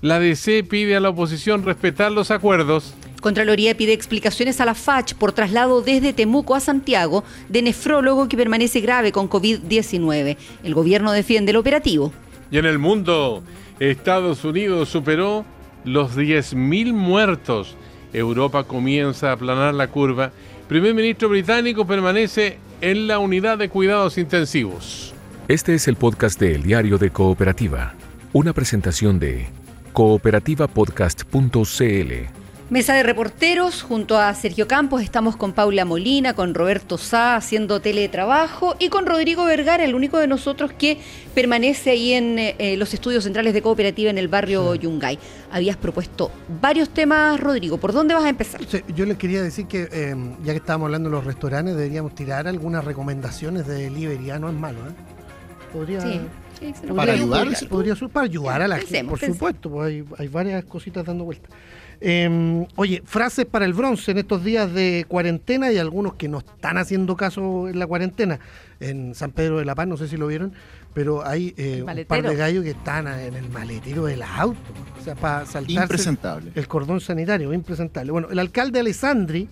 La DC pide a la oposición respetar los acuerdos. Contraloría pide explicaciones a la FACH por traslado desde Temuco a Santiago de nefrólogo que permanece grave con COVID-19. El gobierno defiende el operativo. Y en el mundo, Estados Unidos superó los 10.000 muertos. Europa comienza a aplanar la curva. Primer ministro británico permanece en la unidad de cuidados intensivos. Este es el podcast de El Diario de Cooperativa, una presentación de cooperativapodcast.cl. Mesa de reporteros, junto a Sergio Campos, estamos con Paula Molina, con Roberto Sá haciendo teletrabajo y con Rodrigo Vergara, el único de nosotros que permanece ahí en eh, los estudios centrales de cooperativa en el barrio Yungay. Habías propuesto varios temas, Rodrigo. ¿Por dónde vas a empezar? Sí, yo les quería decir que, eh, ya que estábamos hablando de los restaurantes, deberíamos tirar algunas recomendaciones de delivery. Ya no es malo, ¿eh? Podría. Sí. Para ayudar, podría, para ayudar a la gente, por pensemos. supuesto, pues hay, hay varias cositas dando vueltas. Eh, oye, frases para el bronce en estos días de cuarentena y algunos que no están haciendo caso en la cuarentena. En San Pedro de la Paz, no sé si lo vieron, pero hay eh, un par de gallos que están en el maletero del auto. O sea, para saltarse Impresentable. el cordón sanitario, impresentable. Bueno, el alcalde Alessandri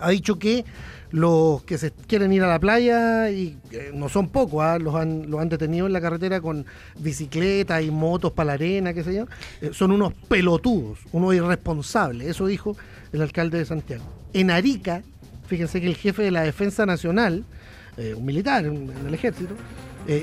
ha dicho que los que se quieren ir a la playa, y eh, no son pocos, ¿ah? los, han, los han detenido en la carretera con bicicletas y motos para la arena, qué sé yo, eh, son unos pelotudos, unos irresponsables, eso dijo el alcalde de Santiago. En Arica, fíjense que el jefe de la Defensa Nacional, eh, un militar en, el ejército,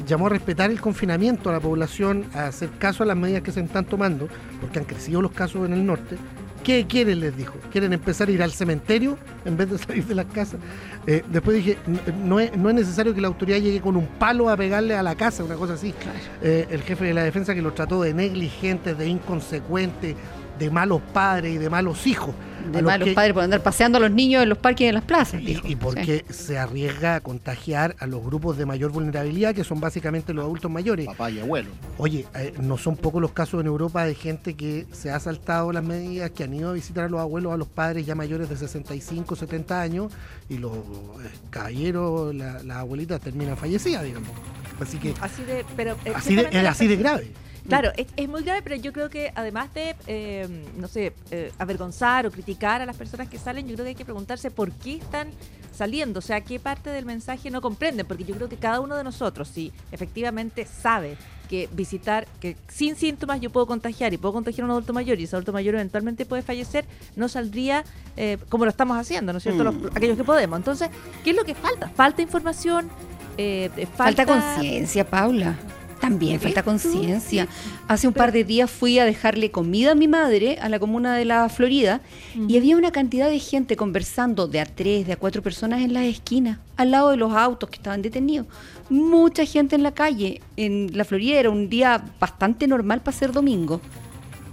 llamó a respetar el confinamiento a la población, a hacer caso a las medidas que se están tomando, porque han crecido los casos en el norte. ¿Qué quieren? Les dijo. ¿Quieren empezar a ir al cementerio en vez de salir de las casas? Eh, después dije, "N- no es, no es necesario que la autoridad llegue con un palo a pegarle a la casa, una cosa así. Eh, el jefe de la defensa que lo trató de negligente, de inconsecuente, de malos padres y de malos hijos. De a los malos que- padres por andar paseando a los niños en los parques y en las plazas. y, dijo. y porque se arriesga a contagiar a los grupos de mayor vulnerabilidad, que son básicamente los adultos mayores. Papá y abuelo. Oye, eh, no son pocos los casos en Europa de gente que se ha saltado las medidas, que han ido a visitar a los abuelos, a los padres ya mayores de 65, 70 años, y los eh, caballeros, la- las abuelitas terminan fallecidas, digamos. Así que Así de, pero así de, así de grave. Claro, es, es muy grave, pero yo creo que además de, eh, no sé, eh, avergonzar o criticar a las personas que salen, yo creo que hay que preguntarse por qué están saliendo, o sea, qué parte del mensaje no comprenden, porque yo creo que cada uno de nosotros, si efectivamente sabe que visitar, que sin síntomas yo puedo contagiar y puedo contagiar a un adulto mayor y ese adulto mayor eventualmente puede fallecer, no saldría eh, como lo estamos haciendo, ¿no es cierto? Los- aquellos que podemos. Entonces, ¿qué es lo que falta? Falta información, eh, eh, Falta falta, conciencia, Paula. También falta conciencia. Hace un par de días fui a dejarle comida a mi madre a la comuna de la Florida y había una cantidad de gente conversando de a tres, de a cuatro personas en las esquinas, al lado de los autos que estaban detenidos. Mucha gente en la calle. En la Florida era un día bastante normal para ser domingo.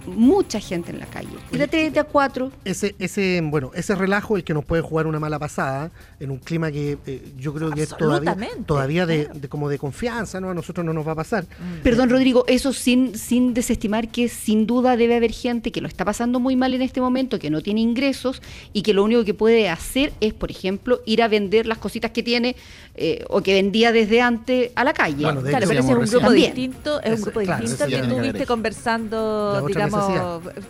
Mucha gente en la calle. Y de a tres, de a cuatro. ese, ese, bueno, ese relajo el que nos puede jugar una mala pasada en un clima que eh, yo creo que es todavía, todavía de, claro. de como de confianza, ¿no? A nosotros no nos va a pasar. Perdón, Rodrigo, eso sin, sin desestimar que sin duda debe haber gente que lo está pasando muy mal en este momento, que no tiene ingresos y que lo único que puede hacer es, por ejemplo, ir a vender las cositas que tiene eh, o que vendía desde antes a la calle. Bueno, de Claro, hecho, pero ese es un grupo recién. distinto, es un Ese- grupo claro, distinto que tú viste ver. conversando, La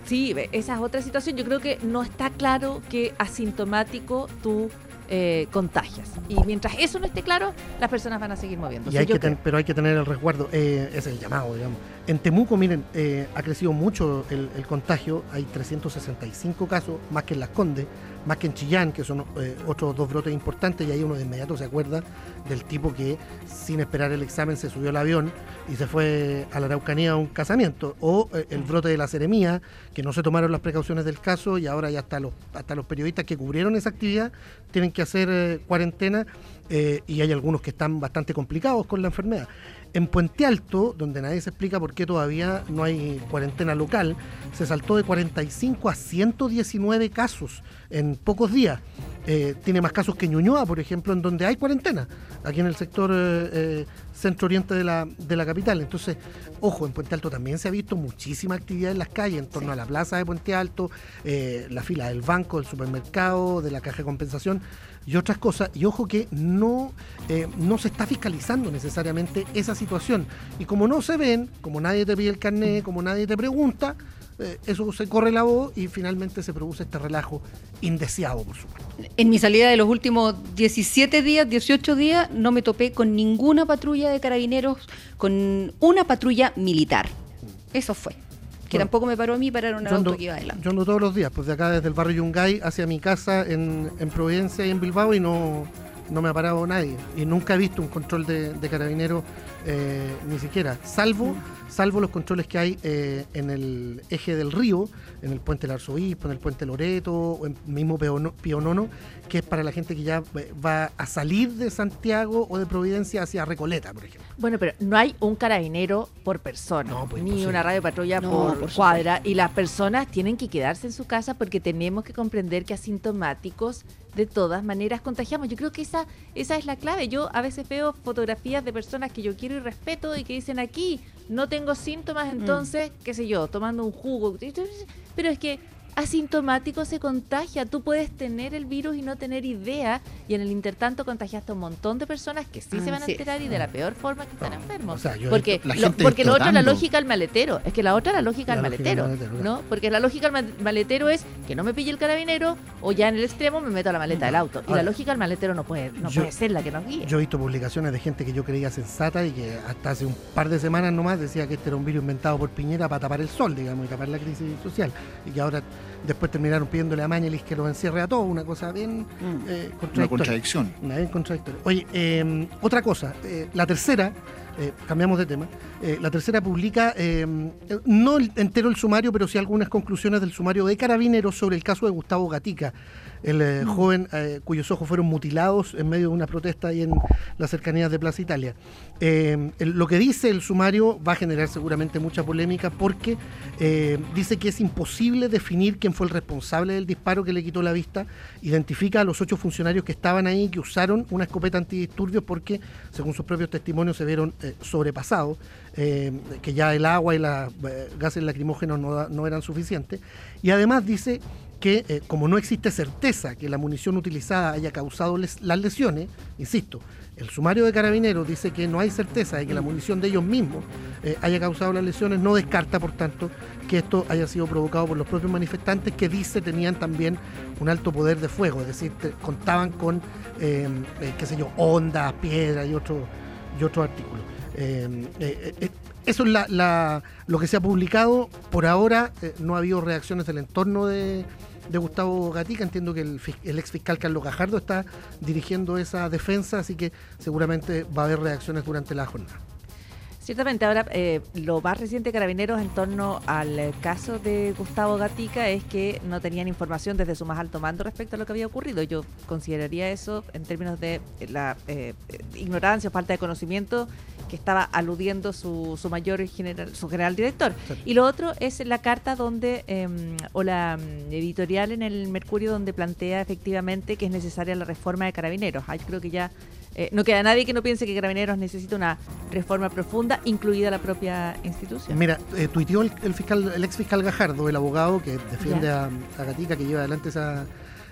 sí, esa es otra situación. Yo creo que no está claro que asintomático tú eh, contagias. Y mientras eso no esté claro, las personas van a seguir moviéndose. Y hay Yo que ten- creo. pero hay que tener el resguardo, eh, es el llamado, digamos. En Temuco, miren, eh, ha crecido mucho el, el contagio, hay 365 casos, más que en Las Condes, más que en Chillán, que son eh, otros dos brotes importantes, y ahí uno de inmediato se acuerda del tipo que sin esperar el examen se subió al avión y se fue a la Araucanía a un casamiento, o eh, el brote de la seremía, que no se tomaron las precauciones del caso y ahora ya hasta los, hasta los periodistas que cubrieron esa actividad tienen que hacer eh, cuarentena y hay algunos que están bastante complicados con la enfermedad. En Puente Alto, donde nadie se explica por qué todavía no hay cuarentena local, se saltó de 45 a 119 casos en pocos días. Eh, tiene más casos que Ñuñoa, por ejemplo, en donde hay cuarentena, aquí en el sector eh, eh, centro-oriente de la, de la capital. Entonces, ojo, en Puente Alto también se ha visto muchísima actividad en las calles, en torno a la plaza de Puente Alto, eh, la fila del banco, del supermercado, de la caja de compensación y otras cosas. Y ojo que no, eh, no se está fiscalizando necesariamente esa situación. Y como no se ven, como nadie te pide el carnet, como nadie te pregunta, eh, eso se corre la voz y finalmente se produce este relajo indeseado, por supuesto. En mi salida de los últimos 17 días, 18 días, no me topé con ninguna patrulla de carabineros, con una patrulla militar. Eso fue. Que Bueno, tampoco me paró a mí, pararon Yo auto que iba adelante. yo ando todos los días, pues de acá desde el barrio Yungay hacia mi casa en, en Providencia y en Bilbao y no, no me ha parado nadie. Y nunca he visto un control de, de carabineros, eh, ni siquiera, salvo, salvo los controles que hay eh, en el eje del río, en el puente del Arzobispo, en el puente Loreto, o en mismo Pionono, que es para la gente que ya eh, va a salir de Santiago o de Providencia hacia Recoleta, por ejemplo. Bueno, pero no hay un carabinero por persona, No, pues, ni una radio patrulla No, por, por cuadra, y las personas tienen que quedarse en su casa porque tenemos que comprender que asintomáticos de todas maneras contagiamos. Yo creo que esa, esa es la clave. Yo a veces veo fotografías de personas que yo quiero y respeto y que dicen aquí no tengo síntomas, entonces, qué sé yo, tomando un jugo. Pero es que asintomático se contagia. Tú puedes tener el virus y no tener idea, y en el intertanto contagiaste a un montón de personas que sí se van a enterar y de la peor forma que están enfermos. o sea, porque lo, porque lo otro es la lógica al maletero. Es que la otra es la lógica al maletero. claro. ¿no? Porque la lógica al ma- maletero es que no me pille el carabinero o ya en el extremo me meto a la maleta del auto. Y la lógica al maletero no puede, no yo- puede ser la que nos guíe. Yo he visto publicaciones de gente que yo creía sensata y que hasta hace un par de semanas nomás decía que este era un virus inventado por Piñera para tapar el sol, digamos, y tapar la crisis social. Y que ahora después terminaron pidiéndole a Mañelis que los encierre a todos, una cosa bien eh, Una contradictoria. contradicción. Una bien contradictoria. Oye, eh, otra cosa, eh, la tercera, eh, cambiamos de tema, eh, la tercera publica, eh, no entero el sumario, pero sí algunas conclusiones del sumario de Carabineros sobre el caso de Gustavo Gatica, el eh, joven eh, cuyos ojos fueron mutilados en medio de una protesta ahí en las cercanías de Plaza Italia. Eh, el- lo que dice el sumario va a generar seguramente mucha polémica porque dice que es imposible definir quién fue el responsable del disparo que le quitó la vista, identifica a los ocho funcionarios que estaban ahí que usaron una escopeta antidisturbios porque, según sus propios testimonios, se vieron sobrepasados, que ya el agua y los gases lacrimógenos no eran suficientes. Y además dice que eh, como no existe certeza que la munición utilizada haya causado les- las lesiones, insisto, el sumario de carabineros dice que no hay certeza de que la munición de ellos mismos eh, haya causado las lesiones, no descarta, por tanto, que esto haya sido provocado por los propios manifestantes que dice tenían también un alto poder de fuego, es decir, contaban con, eh, eh, qué sé yo, ondas, piedras y otros y otros artículos. Eh, eh, eso es lo que se ha publicado. Por ahora no ha habido reacciones del entorno de, de Gustavo Gatica. Entiendo que el, el ex fiscal Carlos Gajardo está dirigiendo esa defensa, así que seguramente va a haber reacciones durante la jornada. Ciertamente, ahora eh, lo más reciente de Carabineros en torno al caso de Gustavo Gatica es que no tenían información desde su más alto mando respecto a lo que había ocurrido. Yo consideraría eso en términos de la eh, ignorancia o falta de conocimiento que estaba aludiendo su, su mayor general, su general director. Y lo otro es la carta donde, eh, o la mm, editorial en el Mercurio donde plantea efectivamente que es necesaria la reforma de Carabineros. Yo creo que ya eh, no queda nadie que no piense que Carabineros necesita una reforma profunda, incluida la propia institución. Mira, eh, tuiteó el, el fiscal, el ex fiscal Gajardo, el abogado que defiende a, a Gatica, que lleva adelante esa,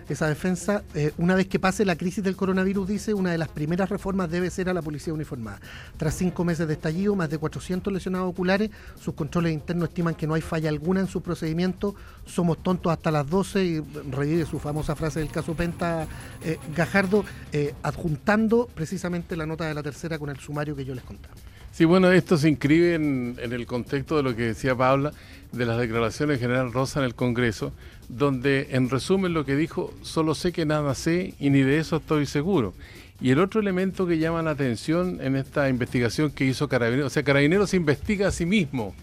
esa defensa. eh, una vez que pase la crisis del coronavirus, dice, una de las primeras reformas debe ser a la policía uniformada. Tras cinco meses de estallido, más de 400 lesionados oculares, sus controles internos estiman que no hay falla alguna en su procedimiento. Somos tontos hasta las 12 y revive su famosa frase del caso Penta eh, Gajardo, eh, adjuntando precisamente la nota de la tercera con el sumario que yo les contaba. Sí, bueno, esto se inscribe en, el contexto de lo que decía Paula, de las declaraciones del general Rosa en el Congreso, donde en resumen lo que dijo, solo sé que nada sé y ni de eso estoy seguro. Y el otro elemento que llama la atención en esta investigación que hizo Carabineros, o sea, Carabineros investiga a sí mismo.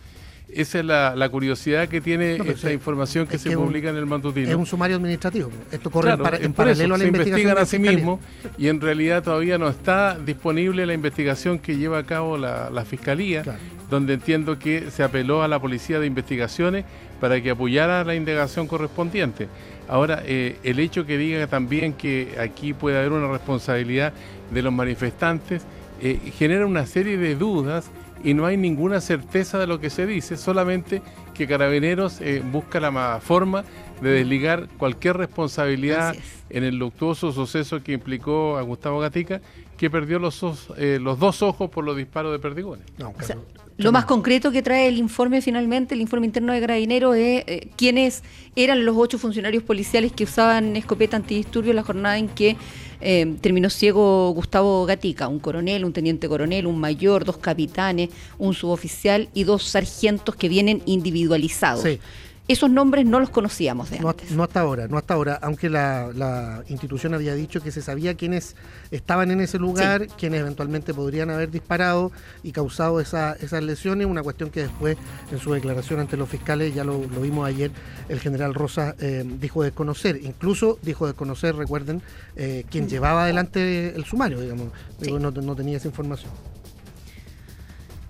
Esa es la, la curiosidad que tiene No, esta sí, información que es se que es un- publica en el matutino. Es un sumario administrativo. Esto corre Claro, en, para- es en por eso, paralelo a la se investigación. investigan a sí mismos y en realidad todavía no está disponible la investigación que lleva a cabo la, la Fiscalía, Claro. donde entiendo que se apeló a la Policía de Investigaciones para que apoyara la indagación correspondiente. Ahora, eh, el hecho que diga también que aquí puede haber una responsabilidad de los manifestantes eh, genera una serie de dudas y no hay ninguna certeza de lo que se dice, solamente que Carabineros eh, busca la ma- forma de desligar cualquier responsabilidad en el luctuoso suceso que implicó a Gustavo Gatica, que perdió los, os- eh, los dos ojos por los disparos de perdigones. No, O sea, claro. lo más concreto que trae el informe finalmente, el informe interno de Carabineros, es eh, quiénes eran los ocho funcionarios policiales que usaban escopeta antidisturbios en la jornada en que eh, terminó ciego Gustavo Gatica, un coronel, un teniente coronel, un mayor, dos capitanes, un suboficial y dos sargentos que vienen individualizados. Sí. Esos nombres no los conocíamos de No, antes. no hasta ahora, no hasta ahora, aunque la, la institución había dicho que se sabía quiénes estaban en ese lugar, quienes eventualmente podrían haber disparado y causado esa- esas lesiones, una cuestión que después en su declaración ante los fiscales, ya lo, lo vimos ayer, el general Rosas eh, dijo desconocer, incluso dijo desconocer, recuerden, eh, quien llevaba adelante el sumario, digamos, Digo, no, no tenía esa información.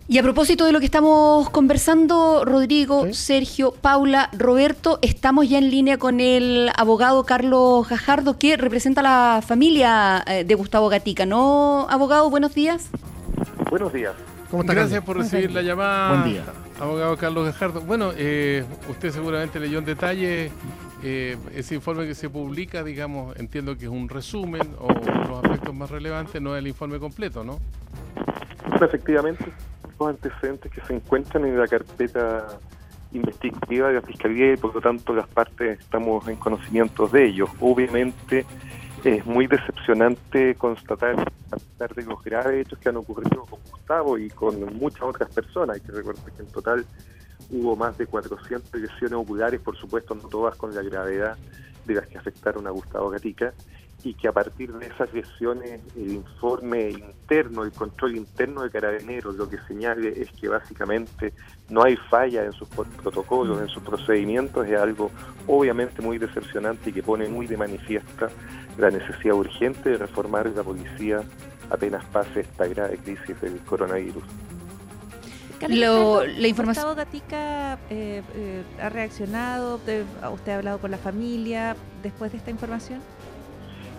Y a propósito de lo que estamos conversando, Rodrigo, Sí. Sergio, Paula, Roberto, estamos ya en línea con el abogado Carlos Gajardo, que representa a la familia eh, de Gustavo Gatica, ¿no, abogado? Buenos días. Buenos días. ¿Cómo está Gracias por recibir la llamada. Buen día. Abogado Carlos Gajardo. Bueno, eh, usted seguramente leyó en detalle eh, ese informe que se publica, digamos, entiendo que es un resumen o los aspectos más relevantes, no es el informe completo, ¿no? Efectivamente, los antecedentes que se encuentran en la carpeta investigativa de la Fiscalía y por lo tanto las partes estamos en conocimiento de ellos. Obviamente es muy decepcionante constatar de los graves hechos que han ocurrido con Gustavo y con muchas otras personas. Hay que recordar que en total hubo más de 400 lesiones oculares, por supuesto no todas con la gravedad de las que afectaron a Gustavo Gatica, y que a partir de esas lesiones el informe interno, el control interno de Carabineros lo que señale es que básicamente no hay falla en sus protocolos, en sus procedimientos, es algo obviamente muy decepcionante y que pone muy de manifiesta la necesidad urgente de reformar la policía apenas pase esta grave crisis del coronavirus. Lo- la información- Gustavo Gatica eh, eh, ha reaccionado, eh, usted ha hablado con la familia después de esta información.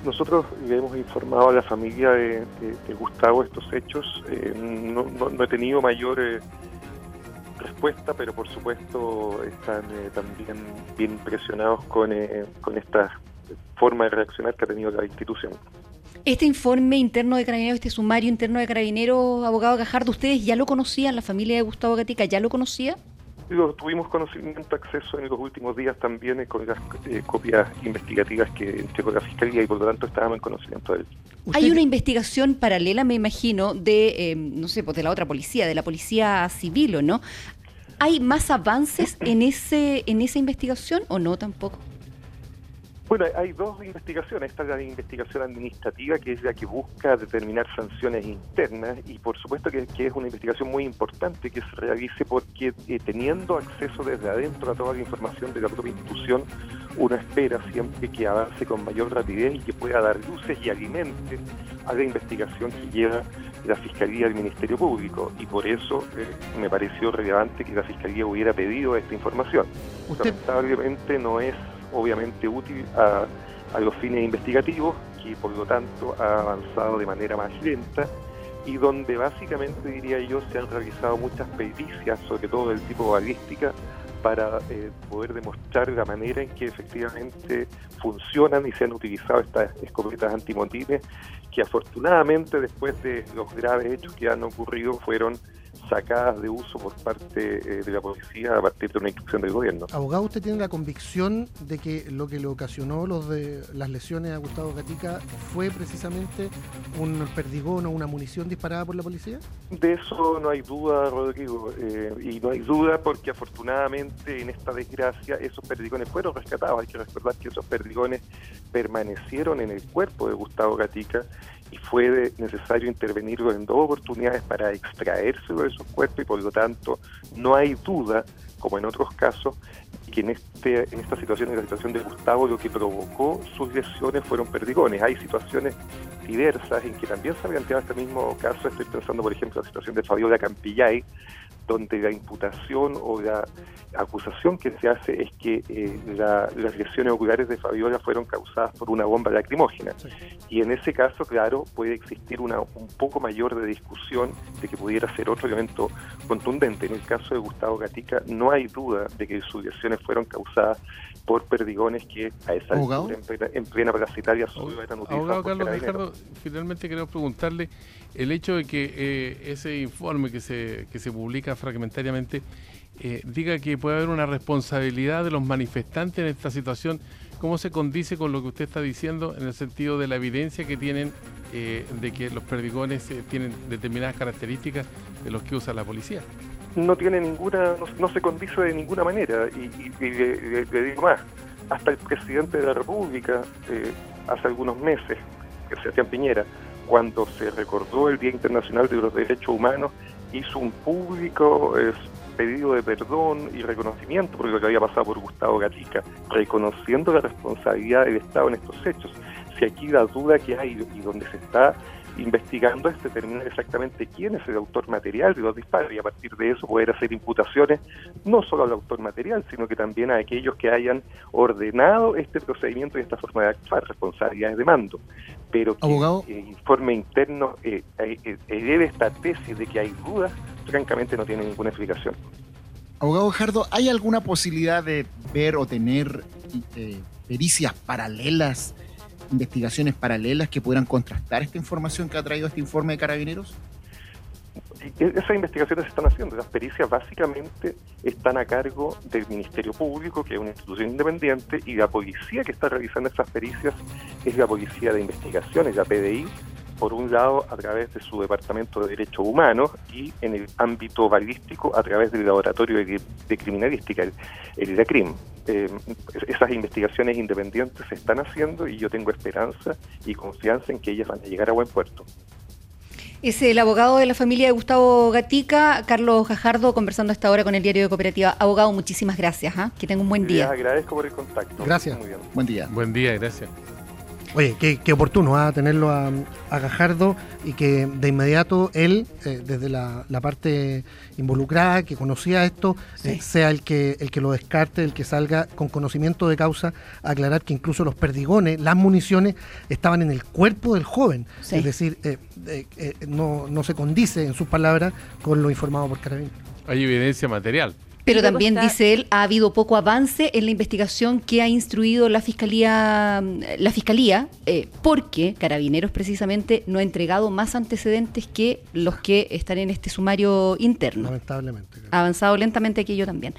Nosotros le hemos informado a la familia de, de- de Gustavo estos hechos. Eh, no, he tenido mayor eh, respuesta, pero por supuesto están eh, también bien impresionados con, con esta forma de reaccionar que ha tenido la institución. Este informe interno de Carabineros, este sumario interno de Carabineros, abogado Gajardo, ¿ustedes ya lo conocían? ¿La familia de Gustavo Gatica ya lo conocía? Digo, tuvimos conocimiento, acceso en los últimos días también eh, con las eh, copias investigativas que entregó la Fiscalía y por lo tanto estábamos en conocimiento de él. Usted- Hay una investigación paralela, me imagino, de, eh, no sé, pues de la otra policía, de la policía civil, ¿o no? ¿Hay más avances en ese en esa investigación o no tampoco? Bueno, hay dos investigaciones. Esta es la investigación administrativa, que es la que busca determinar sanciones internas, y por supuesto que, que es una investigación muy importante que se realice porque eh, teniendo acceso desde adentro a toda la información de la propia institución, uno espera siempre que avance con mayor rapidez y que pueda dar luces y alimente a la investigación que lleva la Fiscalía del Ministerio Público. Y por eso eh, me pareció relevante que la Fiscalía hubiera pedido esta información. Usted, Lamentablemente no es obviamente útil a, a los fines investigativos, que por lo tanto ha avanzado de manera más lenta y donde básicamente, diría yo, se han realizado muchas pericias, sobre todo del tipo balística, para eh, poder demostrar la manera en que efectivamente funcionan y se han utilizado estas escopetas antimotines, que afortunadamente después de los graves hechos que han ocurrido fueron sacadas de uso por parte eh, de la policía a partir de una instrucción del gobierno. abogado, ¿usted tiene la convicción de que lo que le ocasionó los de las lesiones a Gustavo Gatica fue precisamente un perdigón o una munición disparada por la policía? De eso no hay duda, Rodrigo, eh, y no hay duda porque afortunadamente en esta desgracia esos perdigones fueron rescatados. Hay que recordar que esos perdigones permanecieron en el cuerpo de Gustavo Gatica y fue necesario intervenirlo en dos oportunidades para extraérselo de su cuerpo y por lo tanto no hay duda, como en otros casos, que en, este, en esta situación, en la situación de Gustavo, lo que provocó sus lesiones fueron perdigones. Hay situaciones diversas en que también se ha planteado este mismo caso. Estoy pensando, por ejemplo, en la situación de Fabiola Campillay, donde la imputación o la acusación que se hace es que eh, la- las lesiones oculares de Fabiola fueron causadas por una bomba lacrimógena. Y en ese caso, claro, puede existir una un poco mayor de discusión de que pudiera ser otro elemento contundente. En el caso de Gustavo Gatica, no hay duda de que sus lesiones fueron causadas por perdigones que a esa altura, en plena, en plena Plaza Italia solo eran utilizados Carlos. Gajardo, finalmente queremos preguntarle el hecho de que eh, ese informe que se, que se publica fragmentariamente eh, diga que puede haber una responsabilidad de los manifestantes en esta situación. ¿Cómo se condice con lo que usted está diciendo en el sentido de la evidencia que tienen eh, de que los perdigones eh, tienen determinadas características de los que usa la policía? No tiene ninguna, no, se condice de ninguna manera. Y, le, digo más, hasta el presidente de la República, eh, hace algunos meses, que Sebastián Piñera, cuando se recordó el Día Internacional de los Derechos Humanos, hizo un público pedido de perdón y reconocimiento por lo que había pasado por Gustavo Gatica, reconociendo la responsabilidad del Estado en estos hechos. Si aquí la duda que hay y donde se está investigando es determinar exactamente quién es el autor material de los disparos y a partir de eso poder hacer imputaciones no solo al autor material, sino que también a aquellos que hayan ordenado este procedimiento y esta forma de actuar, responsabilidades de mando. Pero que el informe interno eh, eh, eh esta tesis de que hay dudas, francamente no tiene ninguna explicación. Abogado Jardo, ¿hay alguna posibilidad de ver o tener eh, pericias paralelas investigaciones paralelas que pudieran contrastar esta información que ha traído este informe de carabineros? Esas investigaciones se están haciendo. Las pericias básicamente están a cargo del Ministerio Público, que es una institución independiente, y la policía que está realizando esas pericias es la Policía de Investigaciones, la PDI, por un lado a través de su Departamento de Derechos Humanos y en el ámbito balístico a través del Laboratorio de, Criminalística, el, el IDACRIM. Eh, esas investigaciones independientes se están haciendo y yo tengo esperanza y confianza en que ellas van a llegar a buen puerto. Es el abogado de la familia de Gustavo Gatica, Carlos Gajardo, conversando esta hora con el diario de Cooperativa. Abogado, muchísimas gracias. ¿ah? Que tenga un buen día. Les agradezco por el contacto. Gracias. Buen día. Buen día, gracias. Oye, qué, oportuno a ¿ah? tenerlo a, Gajardo y que de inmediato él, eh, desde la, parte involucrada, que conocía esto, eh, sea el que, el que lo descarte, el que salga con conocimiento de causa, a aclarar que incluso los perdigones, las municiones, estaban en el cuerpo del joven. Es decir, eh, no, no se condice, en sus palabras, con lo informado por Carabineros. Hay evidencia material. Pero también, dice él, ha habido poco avance en la investigación que ha instruido la Fiscalía, la fiscalía eh, porque Carabineros precisamente no ha entregado más antecedentes que los que están en este sumario interno. Lamentablemente. Ha avanzado lentamente aquello también.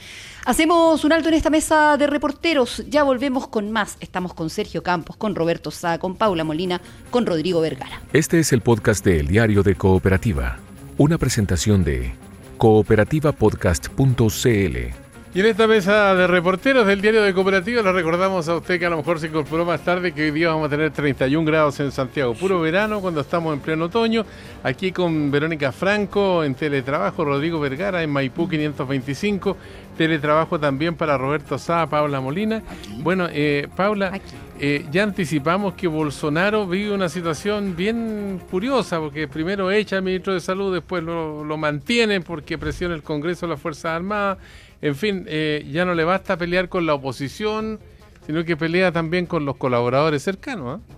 Hacemos un alto en esta mesa de reporteros. Ya volvemos con más. Estamos con Sergio Campos, con Roberto Sá, con Paula Molina, con Rodrigo Vergara. Este es el podcast de El Diario de Cooperativa. Una presentación de cooperativapodcast.cl. Y en esta mesa de reporteros del diario de Cooperativa le recordamos a usted que a lo mejor se incorporó más tarde que hoy día vamos a tener 31 grados en Santiago, puro verano cuando estamos en pleno otoño, aquí con Verónica Franco en teletrabajo, Rodrigo Vergara en Maipú 525, teletrabajo también para Roberto Sá, Paula Molina. Bueno, eh, Paula, eh, ya anticipamos que Bolsonaro vive una situación bien curiosa, porque primero echa al ministro de Salud, después lo, lo mantiene porque presiona el Congreso de las Fuerzas Armadas en fin, eh, ya no le basta pelear con la oposición, sino que pelea también con los colaboradores cercanos. ¿ah?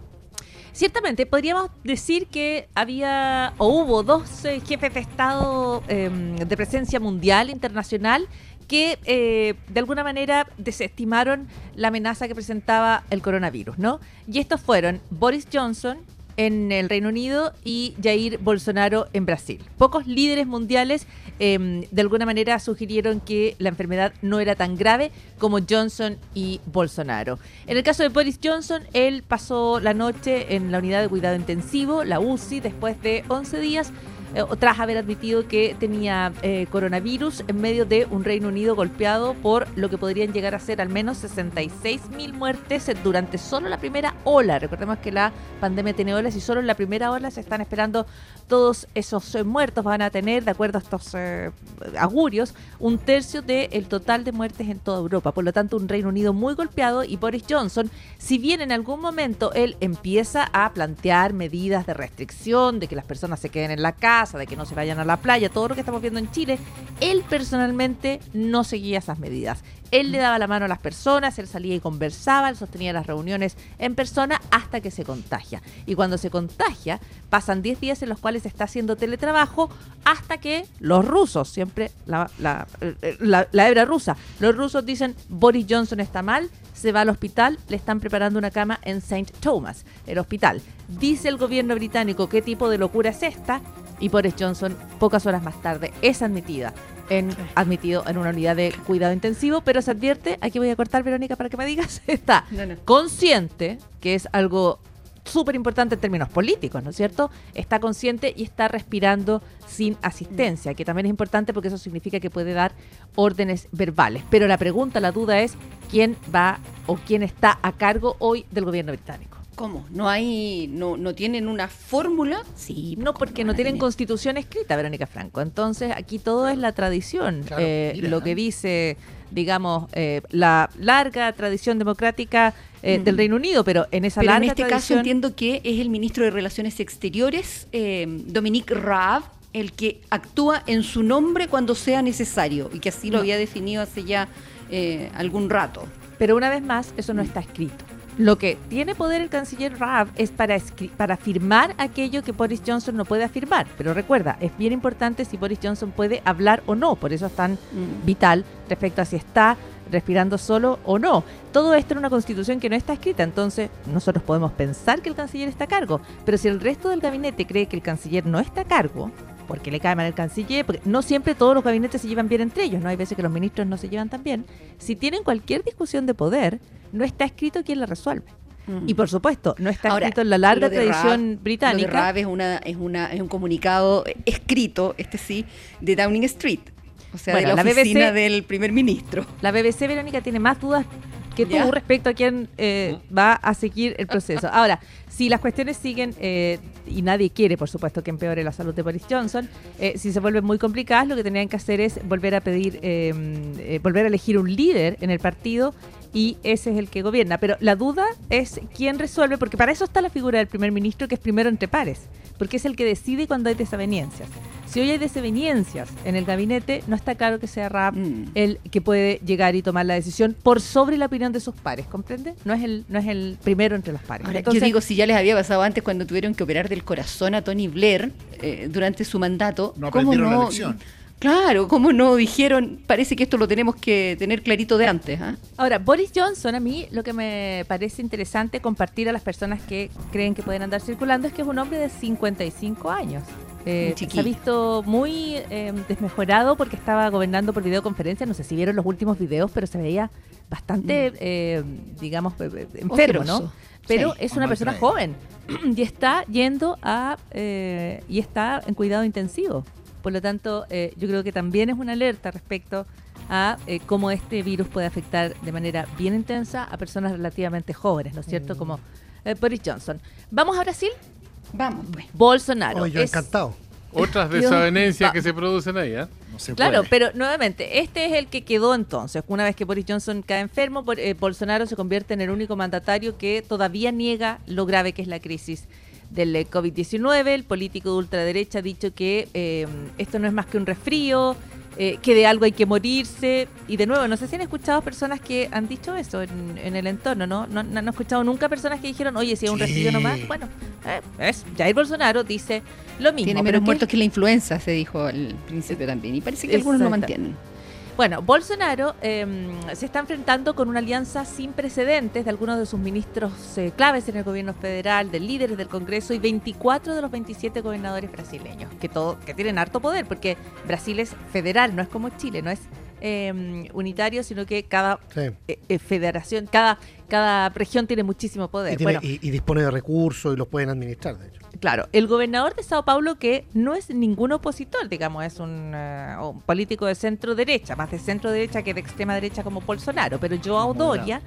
Ciertamente, podríamos decir que había o hubo dos eh, jefes de Estado em, de presencia mundial, internacional, que eh, de alguna manera desestimaron la amenaza que presentaba el coronavirus, ¿no? Y estos fueron Boris Johnson en el Reino Unido y Jair Bolsonaro en Brasil. Pocos líderes mundiales em, de alguna manera sugirieron que la enfermedad no era tan grave como Johnson y Bolsonaro. En el caso de Boris Johnson, él pasó la noche en la unidad de cuidado intensivo, la UCI, después de 11 días eh, tras haber admitido que tenía eh, coronavirus en medio de un Reino Unido golpeado por lo que podrían llegar a ser al menos 66 mil muertes durante solo la primera ola. Recordemos que la pandemia tiene olas y solo en la primera ola se están esperando todos esos eh, muertos. Van a tener, de acuerdo a estos augurios, un tercio del total de muertes en toda Europa. Por lo tanto, un Reino Unido muy golpeado y Boris Johnson, si bien en algún momento él empieza a plantear medidas de restricción, de que las personas se queden en la casa, de que no se vayan a la playa, todo lo que estamos viendo en Chile, él personalmente no seguía esas medidas. Él le daba la mano a las personas, él salía y conversaba, él sostenía las reuniones en persona hasta que se contagia. Y cuando se contagia, pasan 10 días en los cuales está haciendo teletrabajo hasta que los rusos, siempre la, la, la, la hebra rusa, los rusos dicen Boris Johnson está mal, se va al hospital, le están preparando una cama en St. Thomas, el hospital. Dice el gobierno británico qué tipo de locura es esta y Boris Johnson pocas horas más tarde es admitida en, admitido en una unidad de cuidado intensivo, pero se advierte, aquí voy a cortar Verónica para que me digas, [laughs] está consciente que es algo súper importante en términos políticos, ¿no es cierto? Está consciente y está respirando sin asistencia, que también es importante porque eso significa que puede dar órdenes verbales. Pero la pregunta, la duda es quién va o quién está a cargo hoy del gobierno británico. ¿Cómo? ¿No hay, no, no tienen una fórmula? Sí. No, porque no tienen constitución escrita, Verónica Franco. Entonces, aquí todo es la tradición. Claro, Eh, mira. lo que dice, digamos, eh, la larga tradición democrática eh, del Reino Unido, pero en esa Pero en larga este caso entiendo que es el ministro de Relaciones Exteriores, eh, Dominique Raab, el que actúa en su nombre cuando sea necesario y que así lo No. había definido hace ya eh, algún rato. Pero una vez más, eso no está escrito. Lo que tiene poder el canciller Raab es para, para afirmar aquello que Boris Johnson no puede afirmar. Pero recuerda, es bien importante si Boris Johnson puede hablar o no. Por eso es tan Mm. vital respecto a si está respirando solo o no. Todo esto en una constitución que no está escrita, entonces nosotros podemos pensar que el canciller está a cargo, pero si el resto del gabinete cree que el canciller no está a cargo, porque le cae mal el canciller, porque no siempre todos los gabinetes se llevan bien entre ellos, no hay veces que los ministros no se llevan tan bien, si tienen cualquier discusión de poder, no está escrito quién la resuelve. Y por supuesto, no está Ahora, escrito en la larga tradición Raab- Lo británica. de Raab es, una, es, una, es un comunicado escrito, este sí, de Downing Street, o sea, Bueno, de la, la oficina BBC del primer ministro. La BBC Verónica tiene más dudas que tú ¿Ya? respecto a quién eh, va a seguir el proceso. Ahora, si las cuestiones siguen, eh, y nadie quiere, por supuesto, que empeore la salud de Boris Johnson, eh, si se vuelven muy complicadas, lo que tendrían que hacer es volver a pedir, eh, eh, volver a elegir un líder en el partido y ese es el que gobierna. Pero la duda es quién resuelve, porque para eso está la figura del primer ministro, que es primero entre pares, porque es el que decide cuando hay desavenencias. Si hoy hay desavenencias en el gabinete, no está claro que sea Raab Mm. el que puede llegar y tomar la decisión por sobre la opinión de sus pares, ¿comprende? No es el, no es el primero entre los pares. Ahora, Entonces, yo digo, si ya les había pasado antes cuando tuvieron que operar del corazón a Tony Blair eh, durante su mandato, No ¿cómo aprendieron la no? lección. Claro, ¿cómo no dijeron? Parece que esto lo tenemos que tener clarito de antes. ¿ah? Ahora, Boris Johnson, a mí lo que me parece interesante compartir a las personas que creen que pueden andar circulando es que es un hombre de 55 años. Eh, se ha visto muy eh, desmejorado porque estaba gobernando por videoconferencia. No sé si vieron los últimos videos, pero se veía bastante, eh, digamos, eh, eh, enfermo, ¿no? Pero Sí. es una persona joven [clears throat] y está yendo a eh, y está en cuidado intensivo. Por lo tanto, eh, yo creo que también es una alerta respecto a eh, cómo este virus puede afectar de manera bien intensa a personas relativamente jóvenes, ¿no es cierto? Como eh, Boris Johnson. ¿Vamos a Brasil? Vamos, pues. Bolsonaro. Oh, yo es- encantado. Otras desavenencias que se producen ahí, ¿ah? No se Claro, puede. pero nuevamente, este es el que quedó entonces. Una vez que Boris Johnson cae enfermo, eh, Bolsonaro se convierte en el único mandatario que todavía niega lo grave que es la crisis del eh, COVID-19. El político de ultraderecha ha dicho que eh, esto no es más que un resfrío, eh, que de algo hay que morirse. Y de nuevo, no sé si han escuchado personas que han dicho eso en, en el entorno, ¿no? No, no han escuchado nunca personas que dijeron, oye, si es un Sí. resfrío nomás. Bueno, eh, es, Jair Bolsonaro dice lo mismo. Tiene menos ¿qué- muertos que la influenza, se dijo al principio también. Y parece que algunos lo mantienen. Bueno, Bolsonaro eh, se está enfrentando con una alianza sin precedentes de algunos de sus ministros eh, claves en el gobierno federal, de líderes del Congreso y 24 de los 27 gobernadores brasileños, que, todo, que tienen harto poder, porque Brasil es federal, no es como Chile, no es eh, unitario, sino que cada Sí. eh, eh, federación, cada, cada región tiene muchísimo poder. Y, tiene- Bueno, y- y dispone de recursos y los pueden administrar, de hecho. Claro, el gobernador de Sao Paulo, que no es ningún opositor, digamos, es un, un político de centro derecha, más de centro derecha que de extrema derecha como Bolsonaro, pero Joao Doria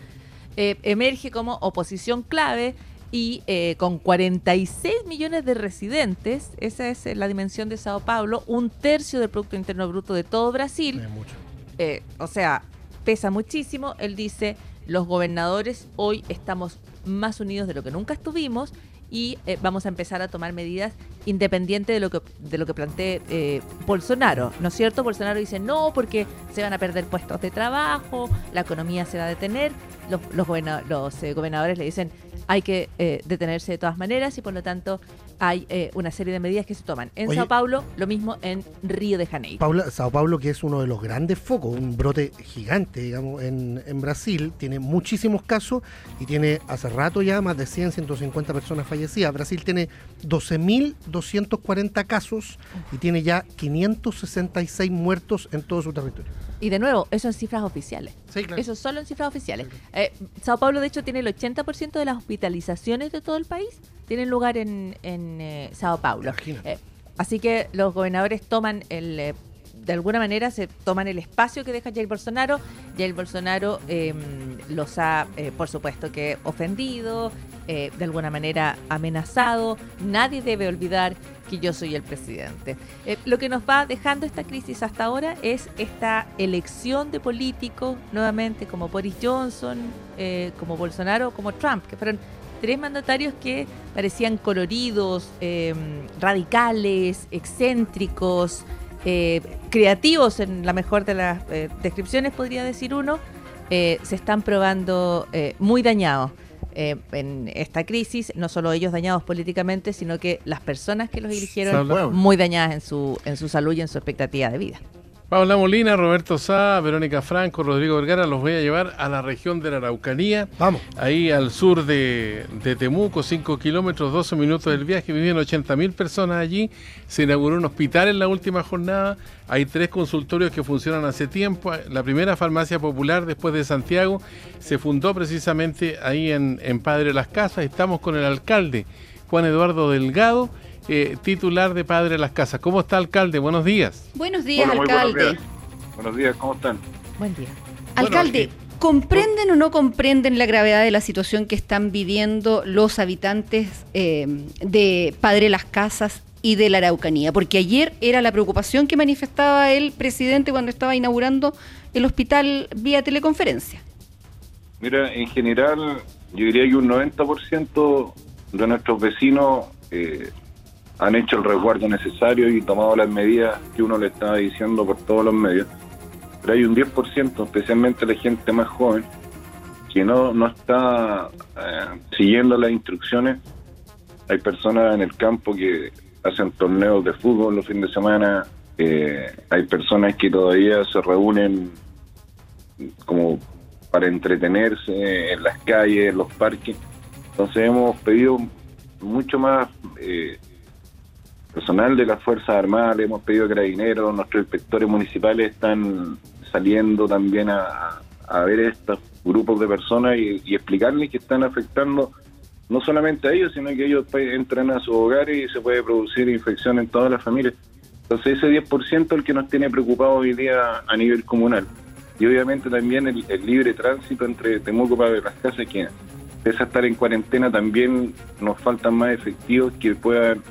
eh, emerge como oposición clave y eh, con 46 millones de residentes, esa es eh, la dimensión de Sao Paulo, un tercio del Producto Interno Bruto de todo Brasil, Es mucho. eh, o sea, pesa muchísimo. Él dice, los gobernadores hoy estamos más unidos de lo que nunca estuvimos y eh, vamos a empezar a tomar medidas independiente de lo que de lo que plantee eh, Bolsonaro, ¿no es cierto? Bolsonaro dice no porque se van a perder puestos de trabajo, la economía se va a detener. Los, los, goberna- los, eh, gobernadores le dicen hay que eh, detenerse de todas maneras y por lo tanto hay eh, una serie de medidas que se toman. En Oye. Sao Paulo, lo mismo en Río de Janeiro. Paula- Sao Paulo, que es uno de los grandes focos, un brote gigante, digamos, en, en Brasil, tiene muchísimos casos y tiene hace rato ya más de 100, 150 personas fallecidas. Brasil tiene 12.000 240 casos y tiene ya 566 muertos en todo su territorio. Y de nuevo, eso en cifras oficiales. Sí, claro. Eso solo en cifras oficiales. Eh, Sao Paulo, de hecho, tiene el 80% de las hospitalizaciones de todo el país, tienen lugar en, en eh, Sao Paulo. Eh, así que los gobernadores toman el... de alguna manera se toman el espacio que deja Jair Bolsonaro. Jair Bolsonaro eh, los ha, eh, por supuesto, que ofendido, eh, de alguna manera amenazado. Nadie debe olvidar que yo soy el presidente. Eh, lo que nos va dejando esta crisis hasta ahora es esta elección de políticos, nuevamente como Boris Johnson, como Bolsonaro, como Trump, que fueron tres mandatarios que parecían coloridos, eh, radicales, excéntricos, eh, creativos en la mejor de las eh, descripciones, podría decir uno, eh, se están probando eh, muy dañados en esta crisis, no solo ellos dañados políticamente, sino que las personas que los eligieron muy dañadas en su, en su salud y en su expectativa de vida. Paula Molina, Roberto Sá, Verónica Franco, Rodrigo Vergara, los voy a llevar a la región de la Araucanía, Vamos. ahí al sur de, de Temuco, 5 kilómetros, 12 minutos del viaje, vivían 80 mil personas allí, se inauguró un hospital en la última jornada, hay tres consultorios que funcionan hace tiempo, la primera farmacia popular después de Santiago. Se fundó precisamente ahí en, en Padre Las Casas, estamos con el alcalde Juan Eduardo Delgado, eh, titular de Padre Las Casas. ¿Cómo está, alcalde? Buenos días. Buenos días, Hola, muy buenos alcalde. días. Buenos días, ¿cómo están? Buen día. Alcalde, eh, ¿comprenden o no comprenden la gravedad de la situación que están viviendo los habitantes eh, de Padre Las Casas y de la Araucanía? Porque ayer era la preocupación que manifestaba el presidente cuando estaba inaugurando el hospital vía teleconferencia. Mira, en general, yo diría que un 90% de nuestros vecinos eh, han hecho el resguardo necesario y tomado las medidas que uno le estaba diciendo por todos los medios. Pero hay un 10%, especialmente la gente más joven, que no, no está eh, siguiendo las instrucciones. Hay personas en el campo que hacen torneos de fútbol los fines de semana. eh, hay personas que todavía se reúnen como para entretenerse en las calles, en los parques. Entonces hemos pedido mucho más eh, personal de las Fuerzas Armadas, le hemos pedido carabineros, nuestros inspectores municipales están saliendo también a, a ver estos grupos de personas y, explicarles que están afectando no solamente a ellos, sino que ellos pues, entran a sus hogares y se puede producir infección en todas las familias. Entonces ese 10% es el que nos tiene preocupado hoy día a nivel comunal. Y obviamente también el, el libre tránsito entre Temuco para las casas, que pese a estar en cuarentena, también nos faltan más efectivos que puedan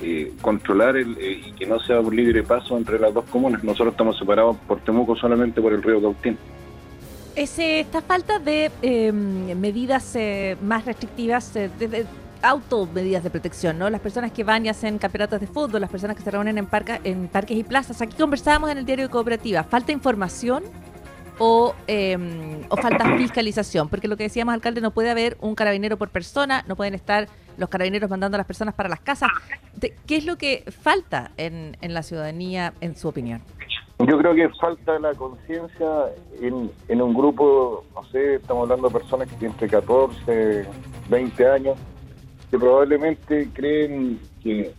eh, controlar el, eh, y que no sea un libre paso entre las dos comunas. Nosotros estamos separados por Temuco solamente por el río Cautín. Ese, esta falta de eh, medidas eh, más restrictivas, eh, de, de auto medidas de protección, ¿no? Las personas que van y hacen campeonatos de fútbol, las personas que se reúnen en, parca- en parques y plazas. Aquí conversábamos en el diario de Cooperativa. ¿Falta información o, eh, o falta fiscalización? Porque lo que decíamos, alcalde, no puede haber un carabinero por persona, no pueden estar los carabineros mandando a las personas para las casas. ¿Qué es lo que falta en, en la ciudadanía, en su opinión? Yo creo que falta la conciencia en, en un grupo, no sé, estamos hablando de personas que tienen entre 14, 20 años, que probablemente creen que,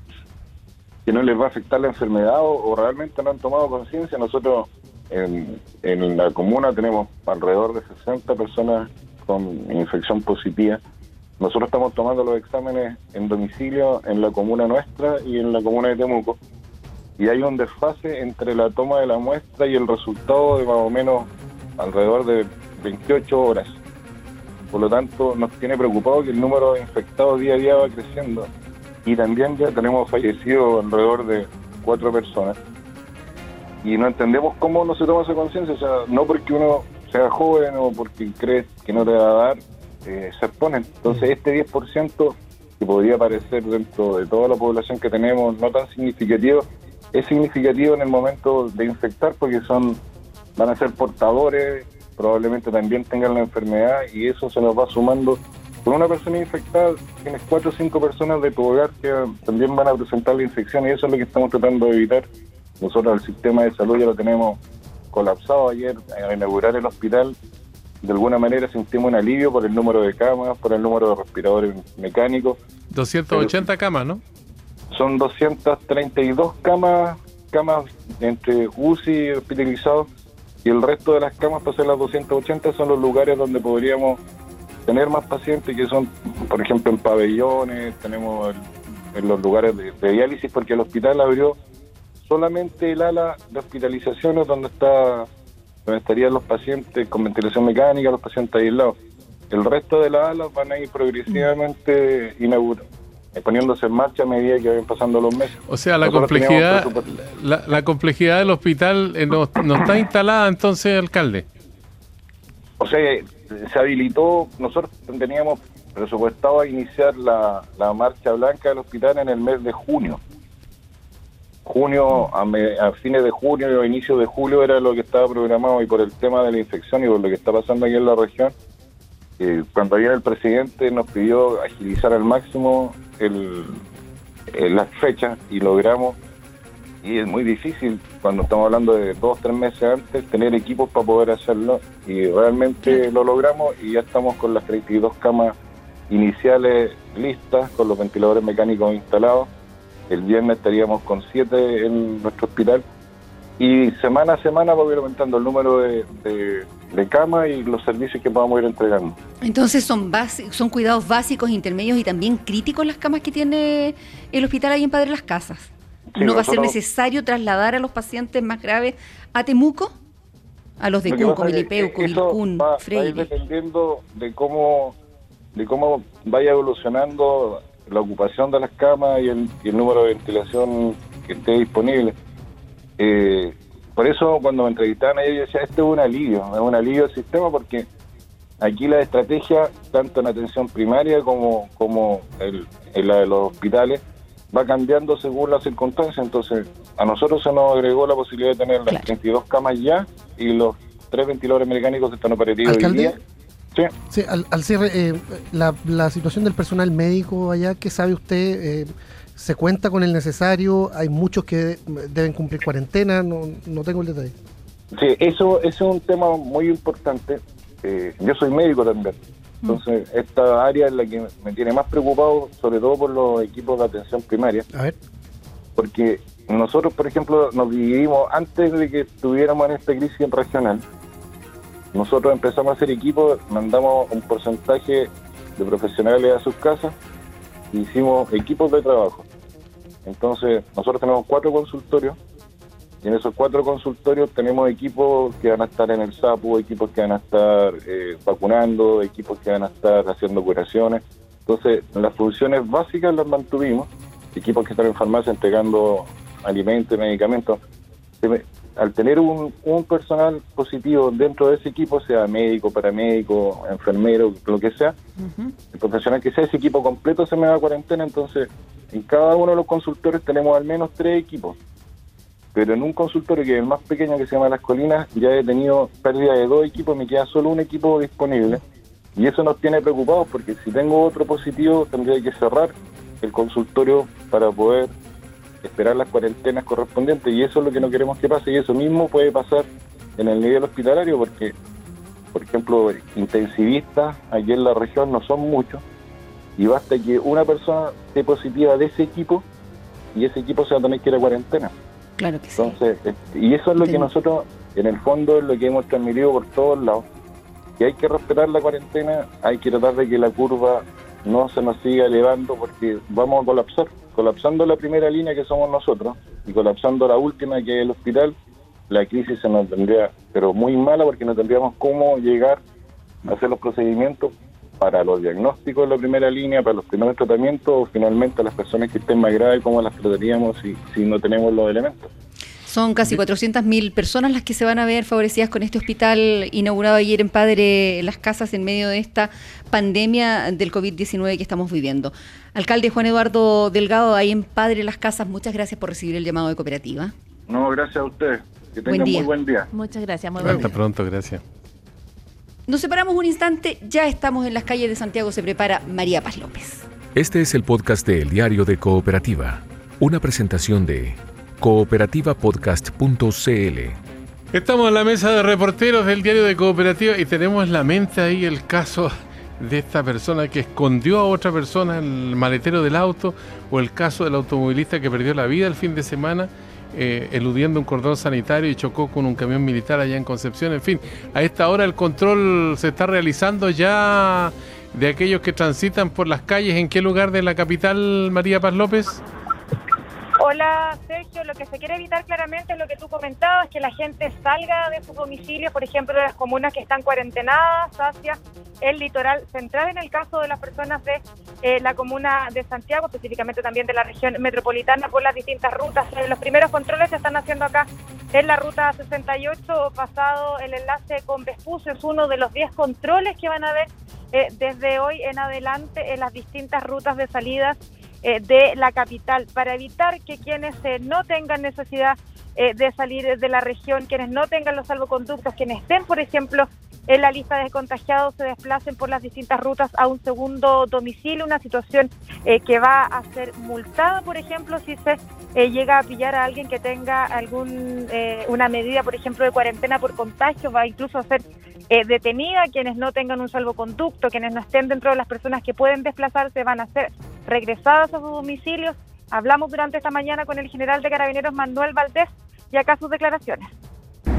que no les va a afectar la enfermedad o, o realmente no han tomado conciencia. Nosotros en, en la comuna tenemos alrededor de 60 personas con infección positiva. Nosotros estamos tomando los exámenes en domicilio en la comuna nuestra y en la comuna de Temuco y hay un desfase entre la toma de la muestra y el resultado de más o menos alrededor de 28 horas. Por lo tanto, nos tiene preocupado que el número de infectados día a día va creciendo. Y también ya tenemos fallecidos alrededor de cuatro personas. Y no entendemos cómo no se toma esa conciencia. O sea, no porque uno sea joven o porque cree que no te va a dar, eh, se exponen. Entonces, este 10% que podría parecer dentro de toda la población que tenemos no tan significativo, es significativo en el momento de infectar porque son van a ser portadores, probablemente también tengan la enfermedad y eso se nos va sumando. Con una persona infectada tienes cuatro o cinco personas de tu hogar que también van a presentar la infección y eso es lo que estamos tratando de evitar. Nosotros el sistema de salud ya lo tenemos colapsado ayer al inaugurar el hospital. De alguna manera sentimos un alivio por el número de camas, por el número de respiradores mecánicos. 280 camas, ¿no? son 232 camas, camas entre UCI hospitalizados y el resto de las camas, para ser las 280, son los lugares donde podríamos tener más pacientes, que son, por ejemplo, en pabellones, tenemos el- en los lugares de, de diálisis, porque el hospital abrió solamente el ala de hospitalizaciones donde está donde estarían los pacientes con ventilación mecánica, los pacientes aislados. El resto de las alas van a ir progresivamente inaugura- eh, poniéndose en marcha a medida que vayan pasando los meses. O sea, la Nosotros complejidad, la, la complejidad del hospital eh, no, no está instalada entonces, alcalde. O sea, se habilitó, nosotros teníamos presupuestado a iniciar la, la marcha blanca del hospital en el mes de junio. Junio, a, me- a fines de junio o inicio de julio era lo que estaba programado y por el tema de la infección y por lo que está pasando aquí en la región, eh, cuando viene el presidente nos pidió agilizar al máximo el, eh, las fechas y logramos y es muy difícil cuando estamos hablando de dos tres meses antes tener equipos para poder hacerlo y realmente lo logramos y ya estamos con las 32 camas iniciales listas con los ventiladores mecánicos instalados el viernes estaríamos con siete en nuestro hospital y semana a semana va a ir aumentando el número de, de, de camas y los servicios que podamos ir entregando Entonces son son cuidados básicos, intermedios y también críticos las camas que tiene el hospital ahí en Padre Las Casas. Sí, ¿No va a ser necesario trasladar a los pacientes más graves a Temuco? A los de Lo Cunco, Milipeuco, Vilcún, va- va a ir Freire. dependiendo de cómo de cómo vaya evolucionando la ocupación de las camas y el, y el número de ventilación que esté disponible. Eh, por eso cuando me entrevistaban yo decía, este es un alivio, es un alivio del sistema porque aquí la estrategia, tanto en atención primaria como, como el- en la de los hospitales, va cambiando según las circunstancias. Entonces, a nosotros se nos agregó la posibilidad de tener las Claro. 32 camas ya y los tres ventiladores mecánicos están operativos hoy ¿Alcalde? día. Sí. Sí, al, al cierre, eh, la, la situación del personal médico allá, ¿qué sabe usted? Eh, ¿Se cuenta con el necesario? ¿Hay muchos que deben cumplir cuarentena? No, no tengo el detalle. Sí, eso, eso es un tema muy importante. Eh, yo soy médico también. Entonces, esta área es la que me tiene más preocupado, sobre todo por los equipos de atención primaria, A ver. porque nosotros, por ejemplo, nos dividimos antes de que estuviéramos en esta crisis regional. Nosotros empezamos a hacer equipos, mandamos un porcentaje de profesionales a sus casas y hicimos equipos de trabajo. Entonces, nosotros tenemos cuatro consultorios y en esos cuatro consultorios tenemos equipos que van a estar en el SAPU, equipos que van a estar eh, vacunando, equipos que van a estar haciendo curaciones. Entonces, las funciones básicas las mantuvimos, equipos que están en farmacia entregando alimentos medicamentos. Al tener un, un personal positivo dentro de ese equipo, sea médico, paramédico, enfermero, lo que sea, el profesional que sea, ese equipo completo se me va a cuarentena, entonces en cada uno de los consultorios tenemos al menos tres equipos. Pero en un consultorio que es el más pequeño, que se llama Las Colinas, ya he tenido pérdida de dos equipos, me queda solo un equipo disponible. Y eso nos tiene preocupados porque si tengo otro positivo, tendría que cerrar el consultorio para poder esperar las cuarentenas correspondientes. Y eso es lo que no queremos que pase. Y eso mismo puede pasar en el nivel hospitalario porque, por ejemplo, intensivistas aquí en la región no son muchos. Y basta que una persona esté positiva de ese equipo y ese equipo se va a tener que ir a cuarentena. Claro que sí. Entonces, este, y eso es lo que nosotros, en el fondo, es lo que hemos transmitido por todos lados, que hay que respetar la cuarentena, hay que tratar de que la curva no se nos siga elevando porque vamos a colapsar. Colapsando la primera línea que somos nosotros y colapsando la última que es el hospital, la crisis se nos tendría, pero muy mala porque no tendríamos cómo llegar a hacer los procedimientos para los diagnósticos de la primera línea, para los primeros tratamientos o finalmente a las personas que estén más graves, cómo las trataríamos si, si no tenemos los elementos. Son casi 400.000 personas las que se van a ver favorecidas con este hospital inaugurado ayer en Padre Las Casas en medio de esta pandemia del COVID-19 que estamos viviendo. Alcalde Juan Eduardo Delgado, ahí en Padre Las Casas, muchas gracias por recibir el llamado de cooperativa. No, gracias a ustedes. Que Buen tengan día. muy buen día. Muchas gracias, muy buen Hasta día. pronto, gracias. Nos separamos un instante, ya estamos en las calles de Santiago, se prepara María Paz López. Este es el podcast de El Diario de Cooperativa, una presentación de cooperativapodcast.cl. Estamos en la mesa de reporteros del diario de Cooperativa y tenemos en la mente ahí el caso de esta persona que escondió a otra persona en el maletero del auto o el caso del automovilista que perdió la vida el fin de semana eh, eludiendo un cordón sanitario y chocó con un camión militar allá en Concepción. En fin, a esta hora el control se está realizando ya de aquellos que transitan por las calles. ¿En qué lugar de la capital, María Paz López? Hola Sergio, lo que se quiere evitar claramente es lo que tú comentabas, que la gente salga de su domicilio, por ejemplo, de las comunas que están cuarentenadas hacia el litoral central, en el caso de las personas de eh, la comuna de Santiago, específicamente también de la región metropolitana, por las distintas rutas. Eh, los primeros controles se están haciendo acá en la ruta 68, pasado el enlace con Vespucio, es uno de los 10 controles que van a haber eh, desde hoy en adelante en las distintas rutas de salida eh, de la capital. Para evitar que quienes eh, no tengan necesidad eh, de salir de la región, quienes no tengan los salvoconductos, quienes estén, por ejemplo, en la lista de contagiados, se desplacen por las distintas rutas a un segundo domicilio, una situación que va a ser multada, por ejemplo, si se llega a pillar a alguien que tenga algún una medida, por ejemplo, de cuarentena por contagio, va incluso a ser detenida, quienes no tengan un salvoconducto, quienes no estén dentro de las personas que pueden desplazarse, van a ser regresadas a sus domicilios. Hablamos durante esta mañana con el general de carabineros Manuel Valdés y acá sus declaraciones.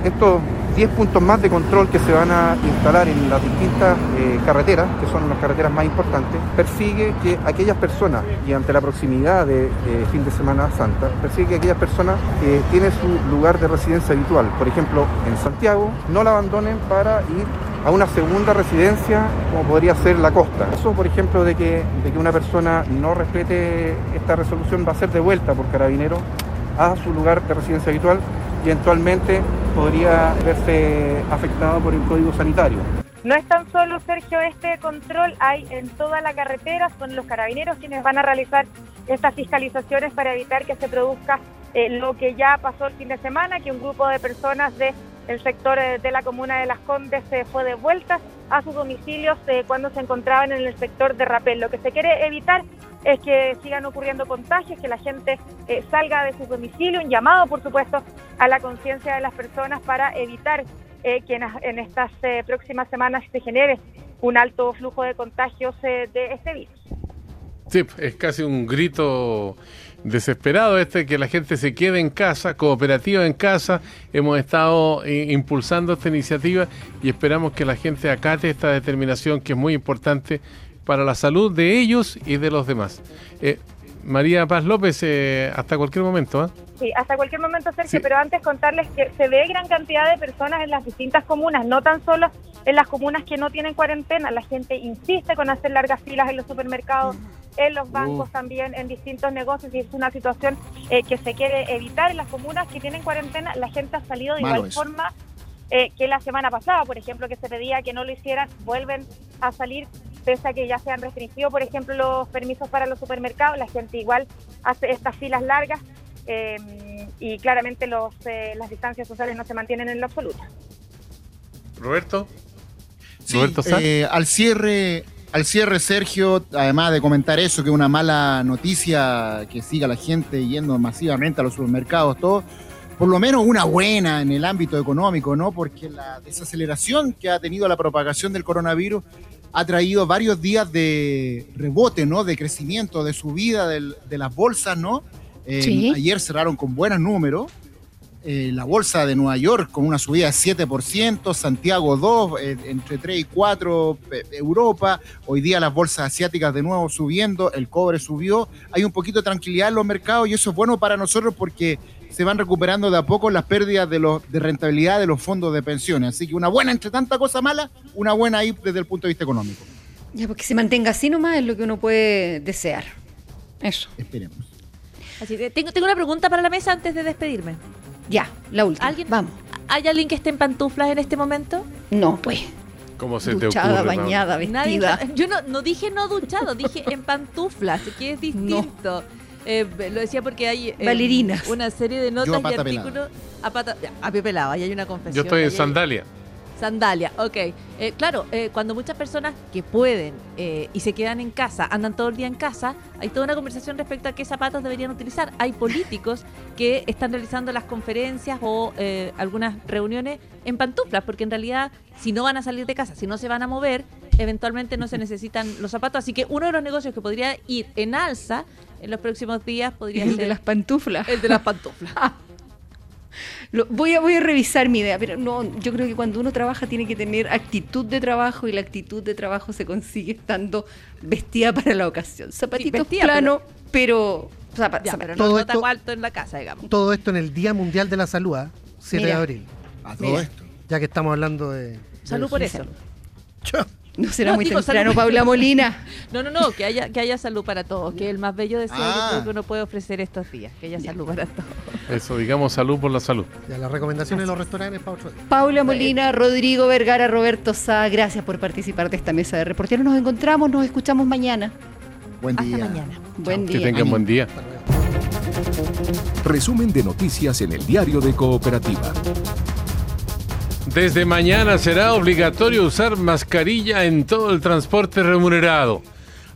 Estos 10 puntos más de control que se van a instalar en las distintas eh, carreteras, que son las carreteras más importantes, persigue que aquellas personas, y ante la proximidad de, fin de Semana Santa, persigue que aquellas personas que tienen su lugar de residencia habitual, por ejemplo en Santiago, no la abandonen para ir a una segunda residencia como podría ser la costa. Eso, por ejemplo, de que, de que una persona no respete esta resolución va a ser devuelta por carabinero a su lugar de residencia habitual eventualmente podría verse afectado por el código sanitario. No es tan solo, Sergio, este control, hay en toda la carretera, son los carabineros quienes van a realizar estas fiscalizaciones para evitar que se produzca eh, lo que ya pasó el fin de semana, que un grupo de personas de el sector eh, de la comuna de Las Condes se fue de vuelta a sus domicilios eh, cuando se encontraban en el sector de Rapel. Lo que se quiere evitar es que sigan ocurriendo contagios, que la gente eh, salga de su domicilio, un llamado, por supuesto, a la conciencia de las personas para evitar que en, estas próximas semanas se genere un alto flujo de contagios de este virus. Sí, es casi un grito desesperado este que la gente se quede en casa, cooperativa en casa. Hemos estado eh, impulsando esta iniciativa y esperamos que la gente acate esta determinación que es muy importante para la salud de ellos y de los demás. Eh, María Paz López, eh, hasta cualquier momento. ¿ah? Sí, hasta cualquier momento, Sergio, pero antes contarles que se ve gran cantidad de personas en las distintas comunas, no tan solo en las comunas que no tienen cuarentena. La gente insiste con hacer largas filas en los supermercados, en los bancos también, en distintos negocios, y es una situación eh, que se quiere evitar en las comunas que tienen cuarentena. La gente ha salido de igual forma eh, que la semana pasada, por ejemplo, que se pedía que no lo hicieran, vuelven a salir, pese a que ya se han restringido, por ejemplo, los permisos para los supermercados, la gente igual hace estas filas largas eh, y claramente los, las distancias sociales no se mantienen en lo absoluto. Roberto. Roberto al cierre al cierre, Sergio, además de comentar eso, que es una mala noticia que siga la gente yendo masivamente a los supermercados, todo, por lo menos una buena en el ámbito económico, ¿no? Porque la desaceleración que ha tenido la propagación del coronavirus ha traído varios días de rebote, ¿no? De crecimiento, de subida de las bolsas, ¿no? Eh, ayer cerraron con buenos números. Eh, la bolsa de Nueva York con una subida de 7%, Santiago 2, eh, entre 3 y 4, eh, Europa, hoy día las bolsas asiáticas de nuevo subiendo, el cobre subió, hay un poquito de tranquilidad en los mercados y eso es bueno para nosotros porque se van recuperando de a poco las pérdidas de, los, de rentabilidad de los fondos de pensiones. Así que una buena entre tanta cosa mala, una buena ahí desde el punto de vista económico. Ya, porque se mantenga así nomás es lo que uno puede desear. Eso. Esperemos. Así que tengo, tengo una pregunta para la mesa antes de despedirme. Ya, la última. ¿Alguien, Vamos. ¿Hay alguien que esté en pantuflas en este momento? No, pues. ¿Cómo se duchada, te ocurre? bañada, vestida. yo no, no dije no duchado, dije en pantuflas, que es [laughs] distinto. Eh, lo decía porque hay eh, una serie de notas y artículos a pata a pie pelado, ahí hay una confesión. Yo estoy en sandalia. Sandalia, ok. Eh, claro, eh, cuando muchas personas que pueden eh, y se quedan en casa, andan todo el día en casa, hay toda una conversación respecto a qué zapatos deberían utilizar. Hay políticos que están realizando las conferencias o algunas reuniones en pantuflas, porque en realidad si no van a salir de casa, si no se van a mover, eventualmente no se necesitan los zapatos. Así que uno de los negocios que podría ir en alza en los próximos días podría El ser de las pantuflas. el de las pantuflas. [laughs] Lo- voy, a, voy a revisar mi idea, pero no, yo creo que cuando uno trabaja tiene que tener actitud de trabajo y la actitud de trabajo se consigue estando vestida para la ocasión. Zapatitos vestida, plano, pero... zapa- Ya, zapa- pero Todo no, esto- tan alto en la casa, digamos. Todo esto en el Día Mundial de la Salud, ¿ah? 7 de Mira. abril. A todo Mira. esto. Ya que estamos hablando de. Salud de- por eso. No será No, muy [laughs] digo, temprano, salud. Paula Molina. [laughs] No, no, no, que haya, que haya salud para todos, que es el más bello deseo Ah. que que uno puede ofrecer estos días, que haya salud para todos. Eso, digamos salud por la salud. Ya, las recomendaciones de los restaurantes para otro día. Paula Molina, Rodrigo Vergara, Roberto Sá, gracias por participar de esta mesa de reporteros. Nos encontramos, nos escuchamos mañana. Buen Hasta día. mañana. Buen Que día. tengan buen día. Resumen de noticias en el diario de Cooperativa. Desde mañana será obligatorio usar mascarilla en todo el transporte remunerado.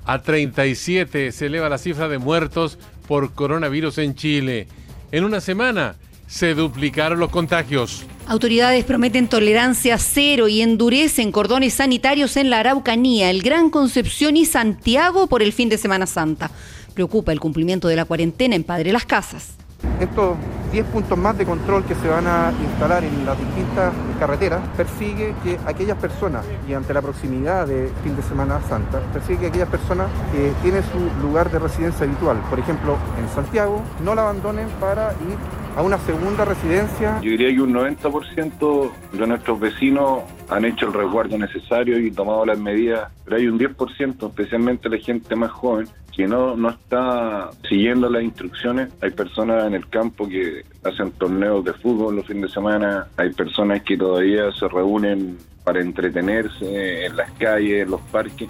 A 37 se eleva la cifra de muertos por coronavirus en Chile. En una semana se duplicaron los contagios. Autoridades prometen tolerancia cero y endurecen cordones sanitarios en la Araucanía, el Gran Concepción y Santiago por el fin de Semana Santa. Preocupa el cumplimiento de la cuarentena en Padre Las Casas. Estos 10 puntos más de control que se van a instalar en las distintas carreteras persigue que aquellas personas, y ante la proximidad de fin de Semana Santa, persigue que aquellas personas que tienen su lugar de residencia habitual, por ejemplo en Santiago, no la abandonen para ir a una segunda residencia. Yo diría que un 90% de nuestros vecinos han hecho el resguardo necesario y tomado las medidas, pero hay un 10%, especialmente la gente más joven, que no, no está siguiendo las instrucciones. Hay personas en el campo que hacen torneos de fútbol los fines de semana, hay personas que todavía se reúnen para entretenerse en las calles, en los parques.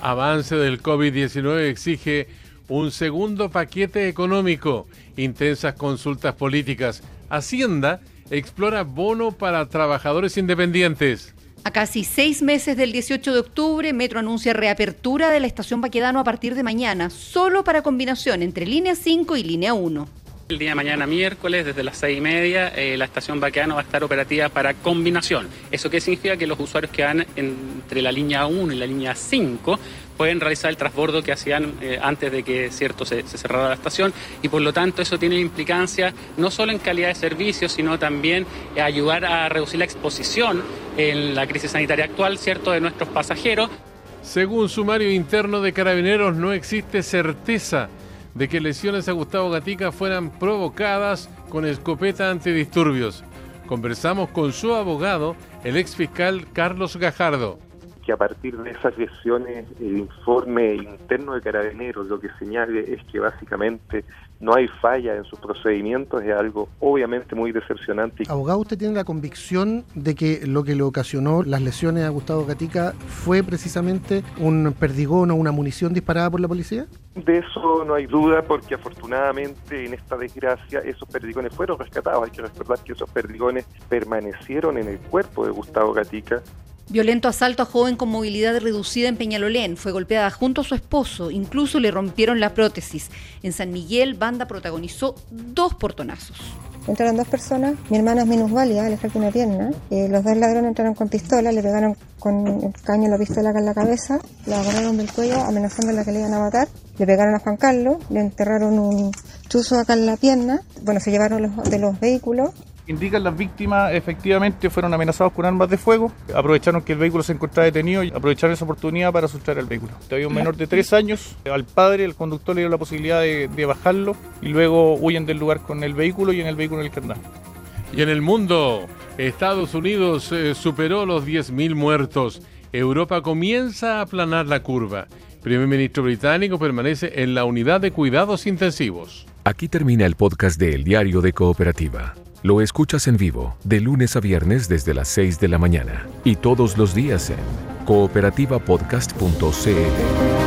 Avance del COVID-19 exige un segundo paquete económico, intensas consultas políticas. Hacienda explora bono para trabajadores independientes. A casi seis meses del 18 de octubre, Metro anuncia reapertura de la estación Baquedano a partir de mañana, solo para combinación entre línea 5 y línea 1. El día de mañana, miércoles, desde las seis y media, eh, la estación Baqueano va a estar operativa para combinación. ¿Eso qué significa? Que los usuarios que van entre la línea 1 y la línea 5 pueden realizar el transbordo que hacían eh, antes de que cierto se, se cerrara la estación y por lo tanto eso tiene implicancia no solo en calidad de servicio, sino también eh, ayudar a reducir la exposición en la crisis sanitaria actual, cierto, de nuestros pasajeros. Según sumario interno de carabineros, no existe certeza de que lesiones a Gustavo Gatica fueran provocadas con escopeta antidisturbios. Conversamos con su abogado, el ex fiscal Carlos Gajardo. que a partir de esas lesiones el informe interno de carabineros lo que señale es que básicamente no hay falla en sus procedimientos, es algo obviamente muy decepcionante. Abogado, ¿usted tiene la convicción de que lo que le ocasionó las lesiones a Gustavo Gatica fue precisamente un perdigón o una munición disparada por la policía? De eso no hay duda porque afortunadamente en esta desgracia esos perdigones fueron rescatados. Hay que recordar que esos perdigones permanecieron en el cuerpo de Gustavo Gatica Violento asalto a joven con movilidad reducida en Peñalolén. Fue golpeada junto a su esposo. Incluso le rompieron la prótesis. En San Miguel, banda protagonizó dos portonazos. Entraron dos personas, mi hermana es minusválida, le falta una pierna. los dos ladrones entraron con pistola, le pegaron con el caño la pistola acá en la cabeza, la agarraron del cuello amenazándola que le iban a matar. Le pegaron a Juan Carlos, le enterraron un chuzo acá en la pierna. Bueno, se llevaron los, de los vehículos. Indican las víctimas efectivamente fueron amenazados con armas de fuego, aprovecharon que el vehículo se encontraba detenido y aprovecharon esa oportunidad para sustraer el vehículo. Había un menor de tres años, al padre, el conductor le dio la posibilidad de, de bajarlo y luego huyen del lugar con el vehículo y en el vehículo en el que andaban. Y en el mundo, Estados Unidos eh, superó los 10.000 muertos. Europa comienza a aplanar la curva. Primer ministro británico permanece en la unidad de cuidados intensivos. Aquí termina el podcast de El Diario de Cooperativa. Lo escuchas en vivo de lunes a viernes desde las 6 de la mañana y todos los días en cooperativapodcast.cl.